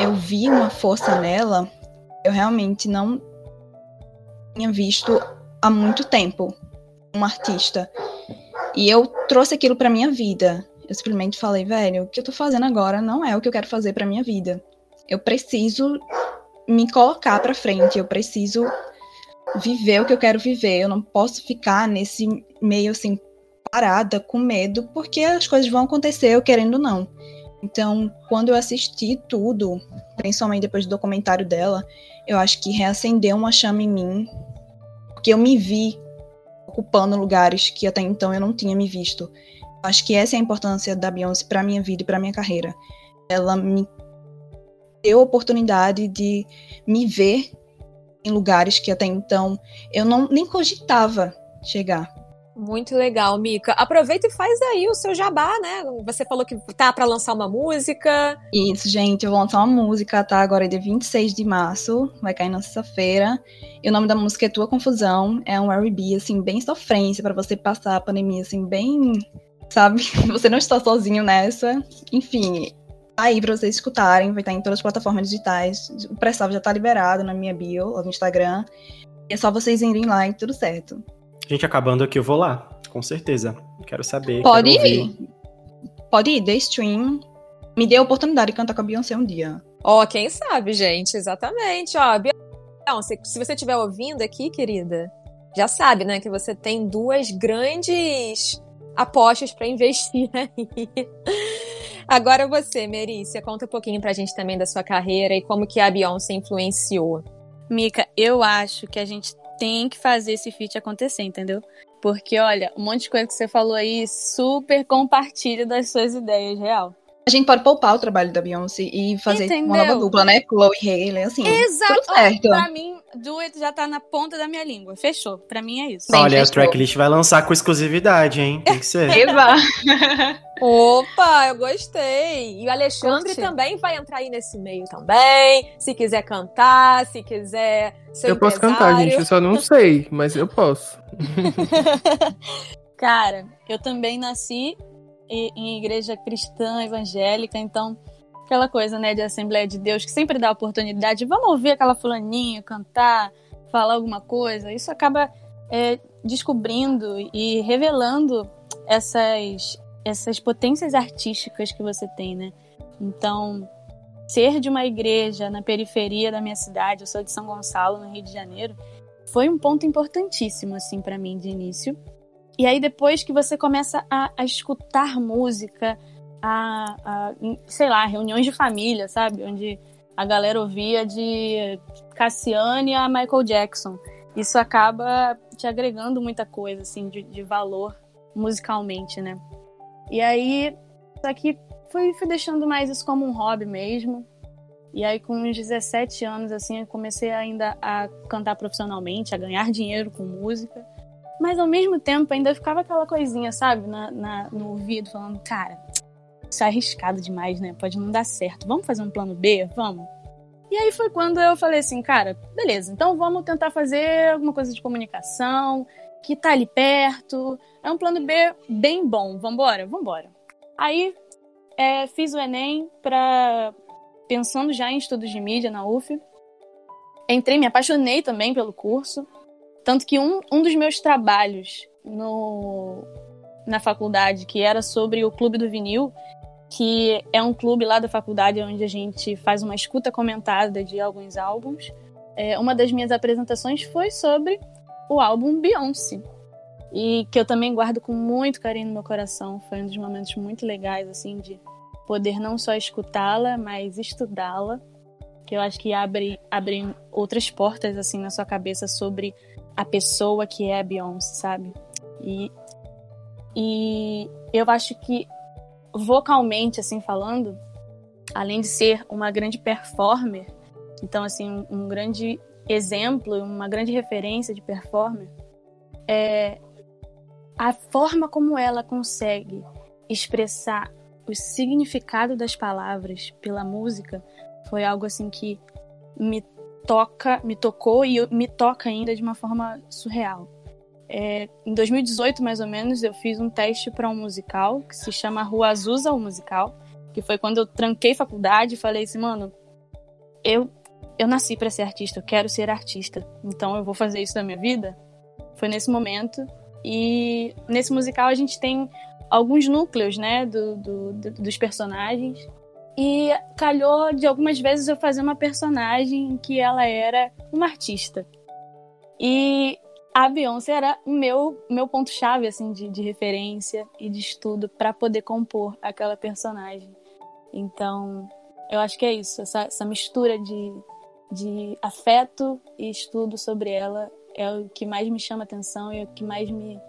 eu vi uma força nela, eu realmente não tinha visto há muito tempo uma artista. E eu trouxe aquilo para minha vida. Eu simplesmente falei, velho, o que eu tô fazendo agora não é o que eu quero fazer para minha vida eu preciso me colocar para frente, eu preciso viver o que eu quero viver, eu não posso ficar nesse meio assim parada com medo, porque as coisas vão acontecer eu querendo ou não. Então, quando eu assisti tudo, principalmente depois do documentário dela, eu acho que reacendeu uma chama em mim, porque eu me vi ocupando lugares que até então eu não tinha me visto. Acho que essa é a importância da Beyoncé para minha vida e para minha carreira. Ela me deu a oportunidade de me ver em lugares que até então eu não nem cogitava chegar. Muito legal, Mica. Aproveita e faz aí o seu jabá, né? Você falou que tá para lançar uma música. Isso, gente, eu vou lançar uma música, tá? Agora é dia 26 de março, vai cair na sexta-feira. E o nome da música é Tua Confusão. É um R&B, assim, bem sofrência para você passar a pandemia, assim, bem... Sabe? Você não está sozinho nessa. Enfim, aí pra vocês escutarem, vai estar em todas as plataformas digitais. O pré-salve já tá liberado na minha bio, lá no Instagram. E é só vocês irem lá e tudo certo. Gente, acabando aqui, eu vou lá, com certeza. Quero saber. Pode quero ir. Ouvir. Pode ir, dê stream. Me dê a oportunidade de cantar com a Beyoncé um dia. Ó, oh, quem sabe, gente, exatamente. Ó, Beyoncé, se você estiver ouvindo aqui, querida, já sabe, né, que você tem duas grandes apostas para investir aí. Agora você, Merícia, conta um pouquinho pra gente também da sua carreira e como que a Beyoncé influenciou. Mica, eu acho que a gente tem que fazer esse feat acontecer, entendeu? Porque, olha, um monte de coisa que você falou aí, super compartilha das suas ideias, real. A gente pode poupar o trabalho da Beyoncé e fazer Entendeu? uma nova dupla, né? Chloe Haley, assim. Exato. Tudo certo. Pra mim, Do It já tá na ponta da minha língua. Fechou. Pra mim é isso. Olha, a tracklist vai lançar com exclusividade, hein? Tem que ser. Eva! Opa, eu gostei. E o Alexandre Curti. também vai entrar aí nesse meio também. Se quiser cantar, se quiser ser Eu empresário. posso cantar, gente. Eu só não sei, mas eu posso. Cara, eu também nasci em igreja cristã, evangélica, então aquela coisa, né, de Assembleia de Deus que sempre dá oportunidade, vamos ouvir aquela fulaninha cantar, falar alguma coisa, isso acaba é, descobrindo e revelando essas, essas potências artísticas que você tem, né? Então, ser de uma igreja na periferia da minha cidade, eu sou de São Gonçalo, no Rio de Janeiro, foi um ponto importantíssimo, assim, para mim de início. E aí, depois que você começa a, a escutar música, a, a, sei lá, reuniões de família, sabe? Onde a galera ouvia de Cassiane a Michael Jackson. Isso acaba te agregando muita coisa, assim, de, de valor musicalmente, né? E aí, só que fui, fui deixando mais isso como um hobby mesmo. E aí, com uns 17 anos, assim, eu comecei ainda a cantar profissionalmente, a ganhar dinheiro com música. Mas ao mesmo tempo ainda ficava aquela coisinha, sabe, na, na, no ouvido, falando, cara, isso é arriscado demais, né? Pode não dar certo. Vamos fazer um plano B? Vamos. E aí foi quando eu falei assim, cara, beleza, então vamos tentar fazer alguma coisa de comunicação, que tá ali perto. É um plano B bem bom. Vambora? Vambora. Aí é, fiz o Enem pra, pensando já em estudos de mídia na UF. Entrei, me apaixonei também pelo curso. Tanto que um, um dos meus trabalhos no, na faculdade, que era sobre o Clube do Vinil, que é um clube lá da faculdade onde a gente faz uma escuta comentada de alguns álbuns. É, uma das minhas apresentações foi sobre o álbum Beyoncé. E que eu também guardo com muito carinho no meu coração. Foi um dos momentos muito legais, assim, de poder não só escutá-la, mas estudá-la. Que eu acho que abre, abre outras portas, assim, na sua cabeça sobre a pessoa que é a Beyoncé, sabe? E, e eu acho que vocalmente, assim, falando, além de ser uma grande performer, então, assim, um, grande exemplo, uma grande referência de performer, é a forma como ela consegue expressar o significado das palavras pela música foi algo assim que me toca, me tocou e me toca ainda de uma forma surreal. É, em 2018, mais ou menos, eu fiz um teste para um musical que se chama Rua Azusa, o musical, que foi quando eu tranquei faculdade e falei assim, mano, eu eu nasci para ser artista, eu quero ser artista, então eu vou fazer isso na minha vida. Foi nesse momento e nesse musical a gente tem alguns núcleos, né, do, do, do, dos personagens. E calhou de algumas vezes eu fazer uma personagem que ela era uma artista. E a Beyoncé era o meu, meu ponto-chave assim, de, de referência e de estudo para poder compor aquela personagem. Então, eu acho que é isso, essa, essa mistura de, de afeto e estudo sobre ela é o que mais me chama atenção e é o que mais me,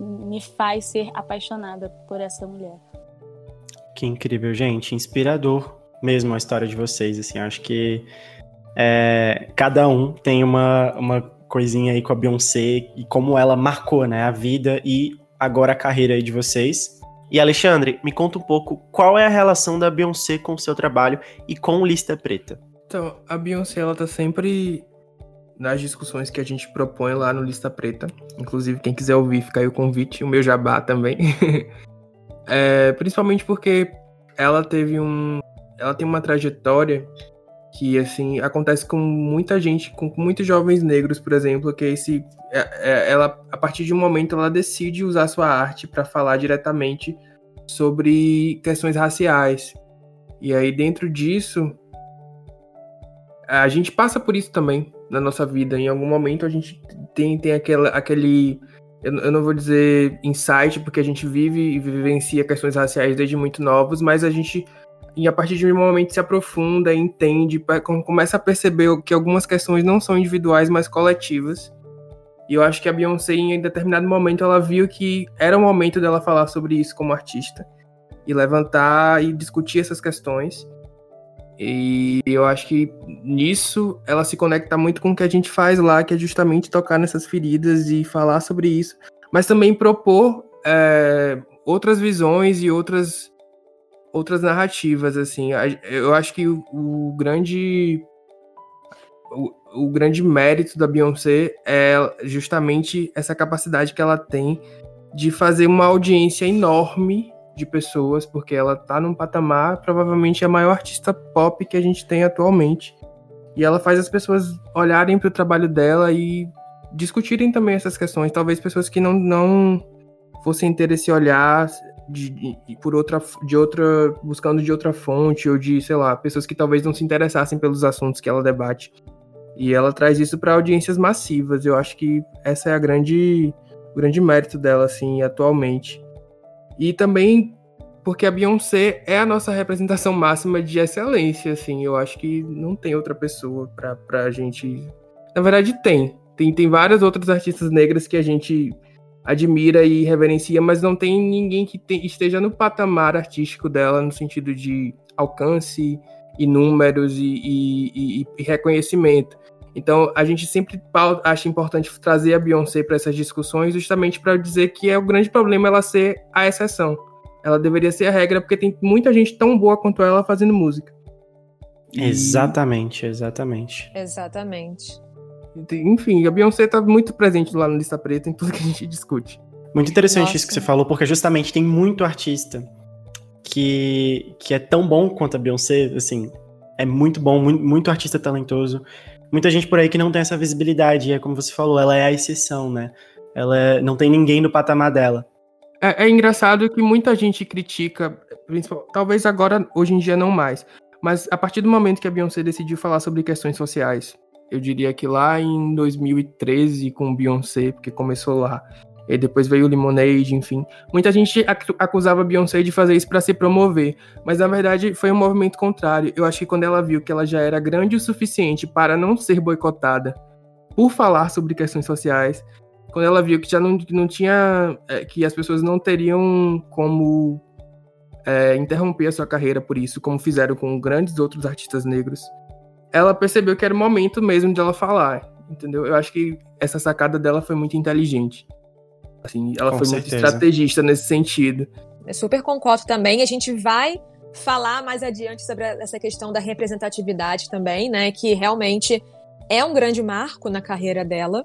me faz ser apaixonada por essa mulher. Que incrível, gente. Inspirador mesmo a história de vocês. Assim, acho que é, cada um tem uma, uma coisinha aí com a Beyoncé e como ela marcou, né, a vida e agora a carreira aí de vocês. E Alexandre, me conta um pouco qual é a relação da Beyoncé com o seu trabalho e com Lista Preta. Então, a Beyoncé, ela tá sempre nas discussões que a gente propõe lá no Lista Preta. Inclusive, quem quiser ouvir, fica aí o convite, o meu jabá também. é, principalmente porque ela teve um. Ela tem uma trajetória que assim acontece com muita gente, com muitos jovens negros, por exemplo, que esse é, é, ela a partir de um momento ela decide usar sua arte para falar diretamente sobre questões raciais. E aí dentro disso a gente passa por isso também na nossa vida. Em algum momento a gente tem, tem aquela, aquele eu, eu não vou dizer insight, porque a gente vive e vivencia questões raciais desde muito novos, mas a gente e a partir de um momento se aprofunda, entende, começa a perceber que algumas questões não são individuais, mas coletivas. E eu acho que a Beyoncé, em determinado momento, ela viu que era o momento dela falar sobre isso como artista. E levantar e discutir essas questões. E eu acho que nisso ela se conecta muito com o que a gente faz lá, que é justamente tocar nessas feridas e falar sobre isso. Mas também propor é, outras visões e outras outras narrativas, assim. Eu acho que o, o grande. O, o, grande mérito da Beyoncé é justamente essa capacidade que ela tem de fazer uma audiência enorme de pessoas, porque ela tá num patamar, provavelmente a maior artista pop que a gente tem atualmente. E ela faz as pessoas olharem para o trabalho dela e discutirem também essas questões. Talvez pessoas que não, não fossem ter esse olhar de, de, por outra, de outra, buscando de outra fonte, ou de, sei lá, pessoas que talvez não se interessassem pelos assuntos que ela debate. E ela traz isso para audiências massivas. Eu acho que essa é a grande, o grande mérito dela, assim, atualmente. E também porque a Beyoncé é a nossa representação máxima de excelência, assim. Eu acho que não tem outra pessoa pra, pra gente. Na verdade, tem. Tem, tem várias outras artistas negras que a gente admira e reverencia, mas não tem ninguém que te, esteja no patamar artístico dela, no sentido de alcance e números e, e, e, e reconhecimento. Então, a gente sempre acha importante trazer a Beyoncé para essas discussões, justamente para dizer que é o grande problema ela ser a exceção. Ela deveria ser a regra, porque tem muita gente tão boa quanto ela fazendo música. Exatamente, exatamente. Exatamente. Enfim, a Beyoncé tá muito presente lá no Lista Preta em tudo que a gente discute. Muito interessante Nossa. isso que você falou, porque justamente tem muito artista que, que é tão bom quanto a Beyoncé, assim, é muito bom, muito, muito artista talentoso. Muita gente por aí que não tem essa visibilidade, é como você falou, ela é a exceção, né? Ela é, não tem ninguém no patamar dela. É, é engraçado que muita gente critica, talvez agora, hoje em dia não mais, mas a partir do momento que a Beyoncé decidiu falar sobre questões sociais, eu diria que lá em 2013 com Beyoncé, porque começou lá, e depois veio o Lemonade, enfim. Muita gente acusava Beyoncé de fazer isso para se promover, mas na verdade foi um movimento contrário. Eu acho que quando ela viu que ela já era grande o suficiente para não ser boicotada por falar sobre questões sociais, quando ela viu que já não, não tinha. É, que as pessoas não teriam como é, interromper a sua carreira por isso, como fizeram com grandes outros artistas negros, ela percebeu que era o momento mesmo de ela falar, entendeu? Eu acho que essa sacada dela foi muito inteligente. Assim, ela Com foi certeza. muito estrategista nesse sentido. Eu super concordo também. A gente vai falar mais adiante sobre essa questão da representatividade também, né? Que realmente é um grande marco na carreira dela.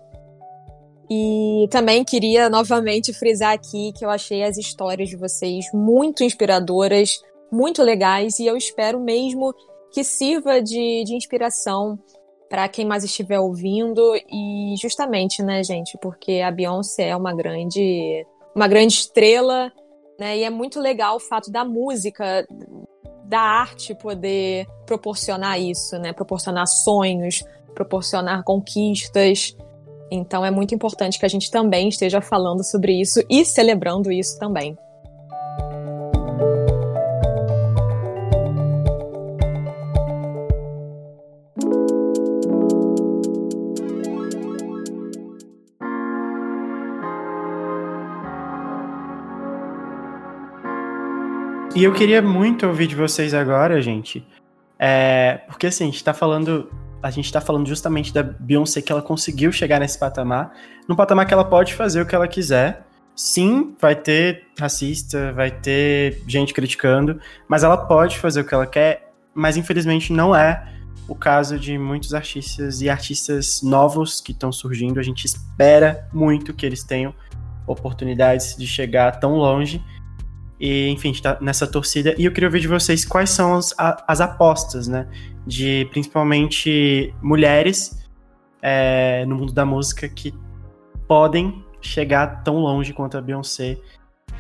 E também queria novamente frisar aqui que eu achei as histórias de vocês muito inspiradoras, muito legais, e eu espero mesmo que sirva de, de inspiração para quem mais estiver ouvindo e justamente, né, gente, porque a Beyoncé é uma grande uma grande estrela, né? E é muito legal o fato da música, da arte poder proporcionar isso, né? Proporcionar sonhos, proporcionar conquistas. Então é muito importante que a gente também esteja falando sobre isso e celebrando isso também. E eu queria muito ouvir de vocês agora, gente. É, porque assim, a gente tá falando. A gente tá falando justamente da Beyoncé que ela conseguiu chegar nesse patamar. Num patamar que ela pode fazer o que ela quiser. Sim, vai ter racista, vai ter gente criticando, mas ela pode fazer o que ela quer, mas infelizmente não é o caso de muitos artistas e artistas novos que estão surgindo. A gente espera muito que eles tenham oportunidades de chegar tão longe. E, enfim, está nessa torcida. E eu queria ouvir de vocês quais são as, as apostas, né? De principalmente mulheres é, no mundo da música que podem chegar tão longe quanto a Beyoncé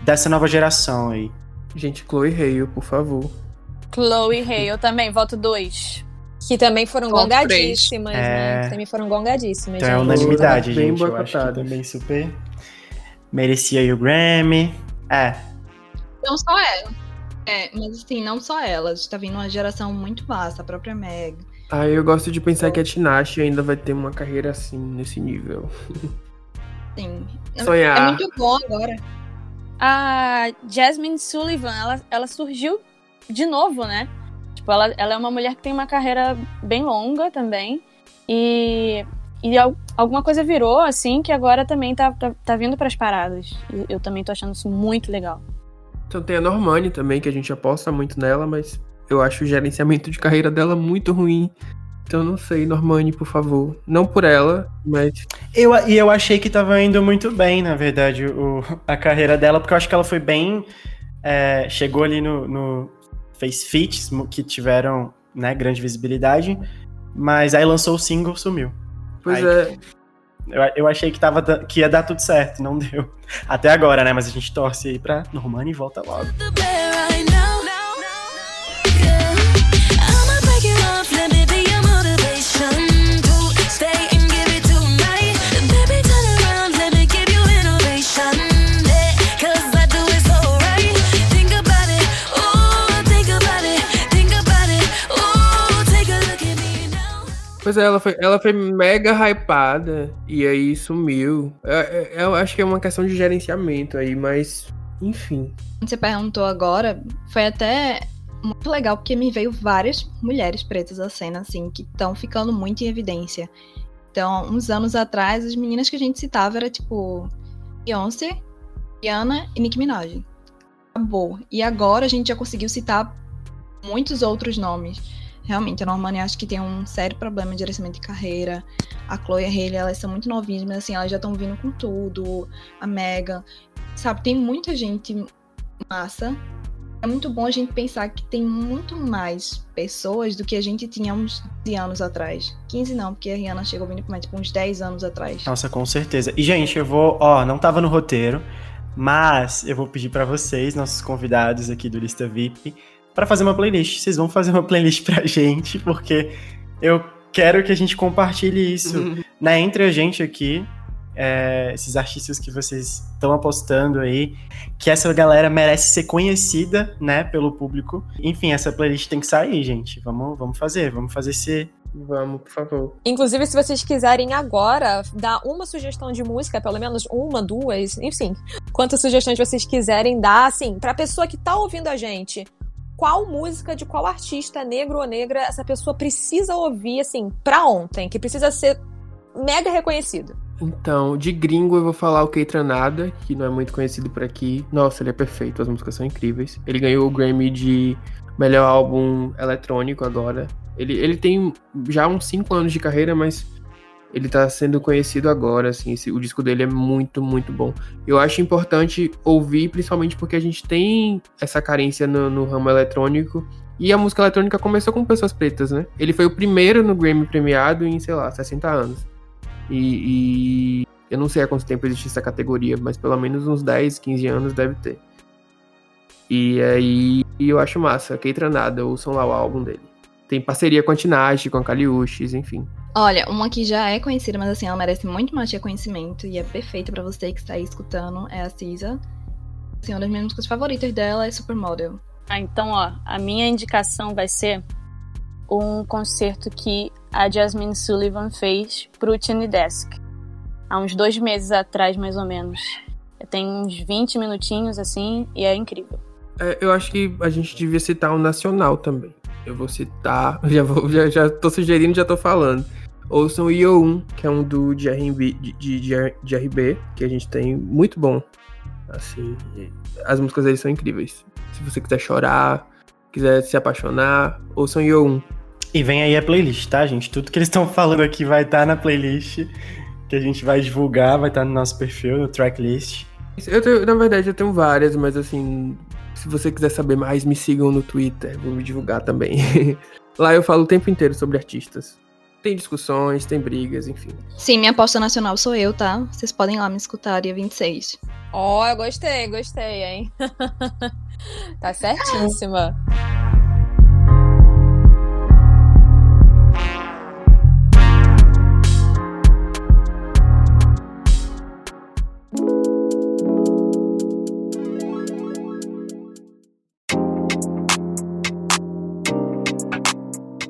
dessa nova geração aí. Gente, Chloe Hale, por favor. Chloe Hale também, voto 2. Que também foram voto gongadíssimas, né? é... né? Que também foram gongadíssimas. Então é unanimidade, gente. Eu acho que também super merecia aí o Grammy. É, não só ela. É, mas assim, não só ela. Está vindo uma geração muito vasta, a própria Meg. Ah, eu gosto de pensar que a Tinashe ainda vai ter uma carreira assim, nesse nível. Sim. Sonhar. É muito bom agora. A Jasmine Sullivan, ela, ela surgiu de novo, né? Tipo, ela, ela é uma mulher que tem uma carreira bem longa também. E, e alguma coisa virou, assim, que agora também tá, tá, tá vindo pras paradas. Eu, eu também tô achando isso muito legal. Então tem a Normani também, que a gente aposta muito nela, mas eu acho o gerenciamento de carreira dela muito ruim. Então não sei, Normani, por favor. Não por ela, mas. Eu, e eu achei que tava indo muito bem, na verdade, o, a carreira dela, porque eu acho que ela foi bem. É, chegou ali no, no Face Fits, que tiveram né, grande visibilidade, mas aí lançou o single sumiu. Pois aí, é. Eu, eu achei que, tava, que ia dar tudo certo, não deu. Até agora, né? Mas a gente torce aí pra Normani e volta logo. Pois é, ela foi, ela foi mega hypada e aí sumiu. Eu, eu acho que é uma questão de gerenciamento aí, mas enfim. Você perguntou agora, foi até muito legal porque me veio várias mulheres pretas à cena, assim, que estão ficando muito em evidência. Então, uns anos atrás, as meninas que a gente citava era tipo Beyoncé, Rihanna e Nicki Minaj. Acabou. E agora a gente já conseguiu citar muitos outros nomes. Realmente, a Normani acho que tem um sério problema de gerenciamento de carreira. A Chloe e a Hailey, elas são muito novinhas, mas assim, elas já estão vindo com tudo. A Megan. Sabe, tem muita gente massa. É muito bom a gente pensar que tem muito mais pessoas do que a gente tinha uns 15 anos atrás. 15 não, porque a Rihanna chegou vindo com tipo, uns 10 anos atrás. Nossa, com certeza. E, gente, eu vou. Ó, não tava no roteiro, mas eu vou pedir para vocês, nossos convidados aqui do Lista VIP, para fazer uma playlist. Vocês vão fazer uma playlist pra gente, porque eu quero que a gente compartilhe isso Uhum. né, entre a gente aqui. é, esses artistas que vocês estão apostando aí, que essa galera merece ser conhecida, né, pelo público. Enfim, essa playlist tem que sair, gente. Vamos, vamos fazer, vamos fazer esse. Vamos, por favor. Inclusive, se vocês quiserem agora dar uma sugestão de música, pelo menos uma, duas, enfim, quantas sugestões vocês quiserem dar, assim, pra pessoa que tá ouvindo a gente, qual música de qual artista, negro ou negra, essa pessoa precisa ouvir, assim, pra ontem, que precisa ser mega reconhecido. Então, de gringo eu vou falar o Keitranada, que não é muito conhecido por aqui. Nossa, ele é perfeito, as músicas são incríveis. Ele ganhou o Grammy de melhor álbum eletrônico agora. Ele, ele tem já uns 5 anos de carreira, mas ele tá sendo conhecido agora, assim. esse- o disco dele é muito, muito bom. Eu acho importante ouvir, principalmente porque a gente tem essa carência no, no ramo eletrônico. E a música eletrônica começou com pessoas pretas, né? Ele foi o primeiro no Grammy premiado em, sei lá, 60 anos. E, e eu não sei há quanto tempo existe essa categoria, mas pelo menos uns 10, 15 anos deve ter. E aí eu acho massa, Keitranada, ouçam lá o álbum dele. Tem parceria com a Tinashe, com a Kaliushis, enfim. Olha, uma que já é conhecida, mas assim, ela merece muito mais reconhecimento e é perfeita pra você que está aí escutando, é a Cisa. Assim, uma das minhas músicas favoritas dela é Supermodel. Ah, então, ó, a minha indicação vai ser um concerto que a Jasmine Sullivan fez pro Tiny Desk. Há uns dois meses atrás, mais ou menos. Tem uns 20 minutinhos, assim, e é incrível. É, eu acho que a gente devia citar um nacional também. Eu vou citar, já, vou, já, já tô sugerindo, já tô falando. Ouçam o IO1, que é um do de, RB, de, de, de, RB, que a gente tem muito bom. Assim, as músicas dele são incríveis. Se você quiser chorar, quiser se apaixonar, ouçam IO1. E vem aí a playlist, tá, gente? Tudo que eles estão falando aqui vai estar na playlist que a gente vai divulgar, vai estar no nosso perfil, no tracklist. Eu tenho- na verdade, eu tenho várias, mas assim, se você quiser saber mais, me sigam no Twitter, vou me divulgar também. Lá eu falo o tempo inteiro sobre artistas. Tem discussões, tem brigas, enfim. Sim, minha aposta nacional sou eu, tá? Vocês podem lá me escutar dia 26. Ó, eu gostei, gostei, hein? tá certíssima.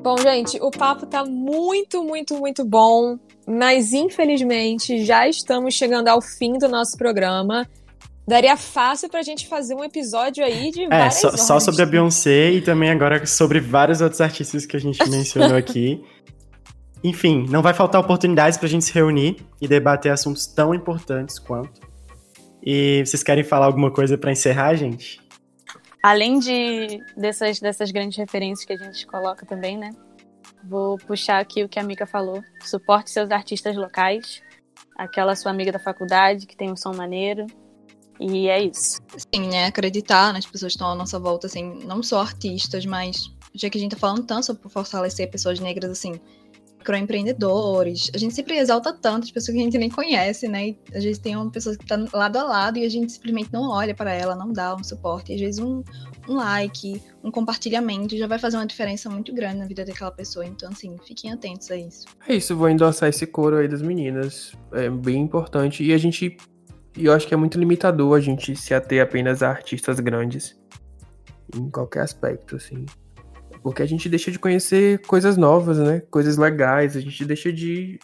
Bom, gente, o papo tá muito, muito, muito bom, mas infelizmente já estamos chegando ao fim do nosso programa. Daria fácil pra gente fazer um episódio aí de É, várias só, só horas. sobre a Beyoncé e também agora sobre vários outros artistas que a gente mencionou aqui. Enfim, não vai faltar oportunidades pra gente se reunir e debater assuntos tão importantes quanto. E vocês querem falar alguma coisa pra encerrar, gente? Além de dessas, dessas grandes referências que a gente coloca também, né? Vou puxar aqui o que a Mika falou. Suporte seus artistas locais. Aquela sua amiga da faculdade que tem um som maneiro. E é isso. Sim, né? Acreditar nas pessoas que estão à nossa volta, assim, não só artistas, mas já que a gente tá falando tanto sobre fortalecer pessoas negras, assim, microempreendedores, a gente sempre exalta tanto as pessoas que a gente nem conhece, né? E às vezes tem uma pessoa que tá lado a lado e a gente simplesmente não olha para ela, não dá um suporte. E às vezes um, um like, um compartilhamento já vai fazer uma diferença muito grande na vida daquela pessoa. Então, assim, fiquem atentos a isso. É isso, vou endossar esse coro aí das meninas. É bem importante. E a gente. E eu acho que é muito limitador a gente se ater apenas a artistas grandes. Em qualquer aspecto, assim. Porque a gente deixa de conhecer coisas novas, né? Coisas legais, a gente deixa de.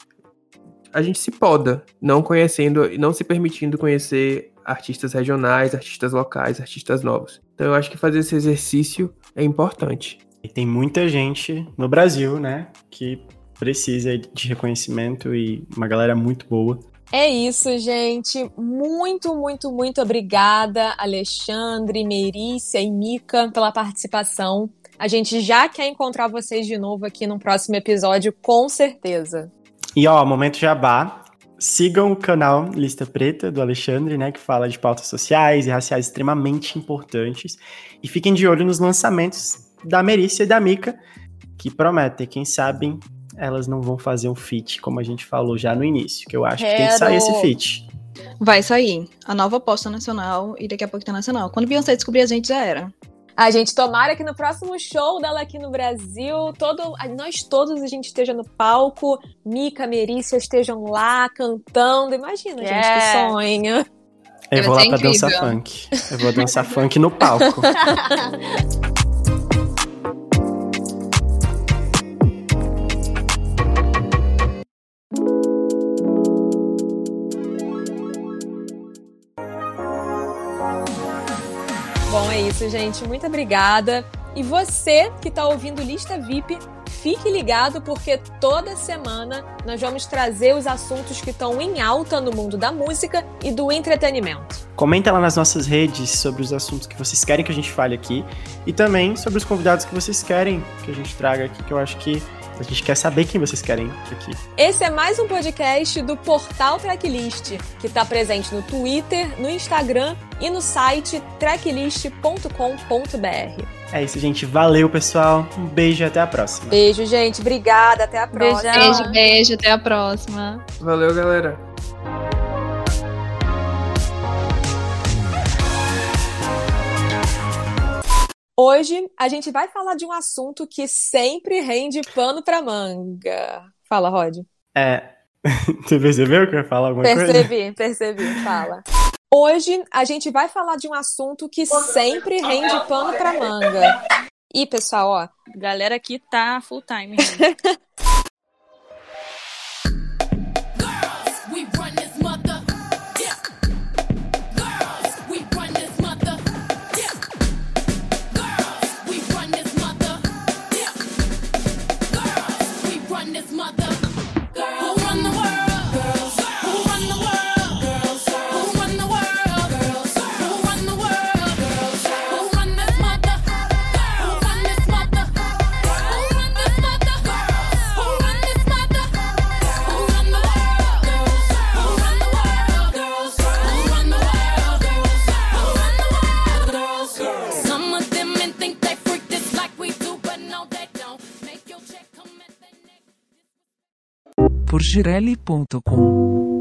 A gente se poda, não conhecendo, não se permitindo conhecer artistas regionais, artistas locais, artistas novos. Então eu acho que fazer esse exercício é importante. E tem muita gente no Brasil, né, que precisa de reconhecimento e uma galera muito boa. É isso, gente. Muito, muito, muito obrigada, Alexandre, Merícia e Mica, pela participação. A gente já quer encontrar vocês de novo aqui no próximo episódio, com certeza. E ó, momento jabá. Sigam o canal Lista Preta do Alexandre, né, que fala de pautas sociais e raciais extremamente importantes. E fiquem de olho nos lançamentos da Merícia e da Mica, que prometem, quem sabe elas não vão fazer um feat, como a gente falou já no início, que eu acho que tem que sair esse feat. Vai sair. A nova aposta nacional e daqui a pouco internacional. Quando Beyoncé descobrir a gente, já era. A gente tomara que no próximo show dela aqui no Brasil, todo, nós todos a gente esteja no palco, Mica, Merícia estejam lá cantando. Imagina, gente, que sonho. Eu vou lá pra dançar incrível. funk. Eu vou dançar funk no palco. Bom, é isso, gente. Muito obrigada. E você que está ouvindo Lista VIP, fique ligado porque toda semana nós vamos trazer os assuntos que estão em alta no mundo da música e do entretenimento. Comenta lá nas nossas redes sobre os assuntos que vocês querem que a gente fale aqui e também sobre os convidados que vocês querem que a gente traga aqui, que eu acho que a gente quer saber quem vocês querem aqui. Esse é mais um podcast do Portal Tracklist, que está presente no Twitter, no Instagram e no site tracklist.com.br. É isso, gente. Valeu, pessoal. Um beijo e até a próxima. Beijo, gente. Obrigada. Até a próxima. Beijão. Beijo, beijo, até a próxima. Valeu, galera. Hoje a gente vai falar de um assunto que sempre rende pano pra manga. Fala, Rod. É. Você percebeu que eu ia falar alguma coisa? Percebi, percebi. Fala. Hoje a gente vai falar de um assunto que sempre rende pano pra manga. E pessoal, ó, Galera aqui tá full time. Make your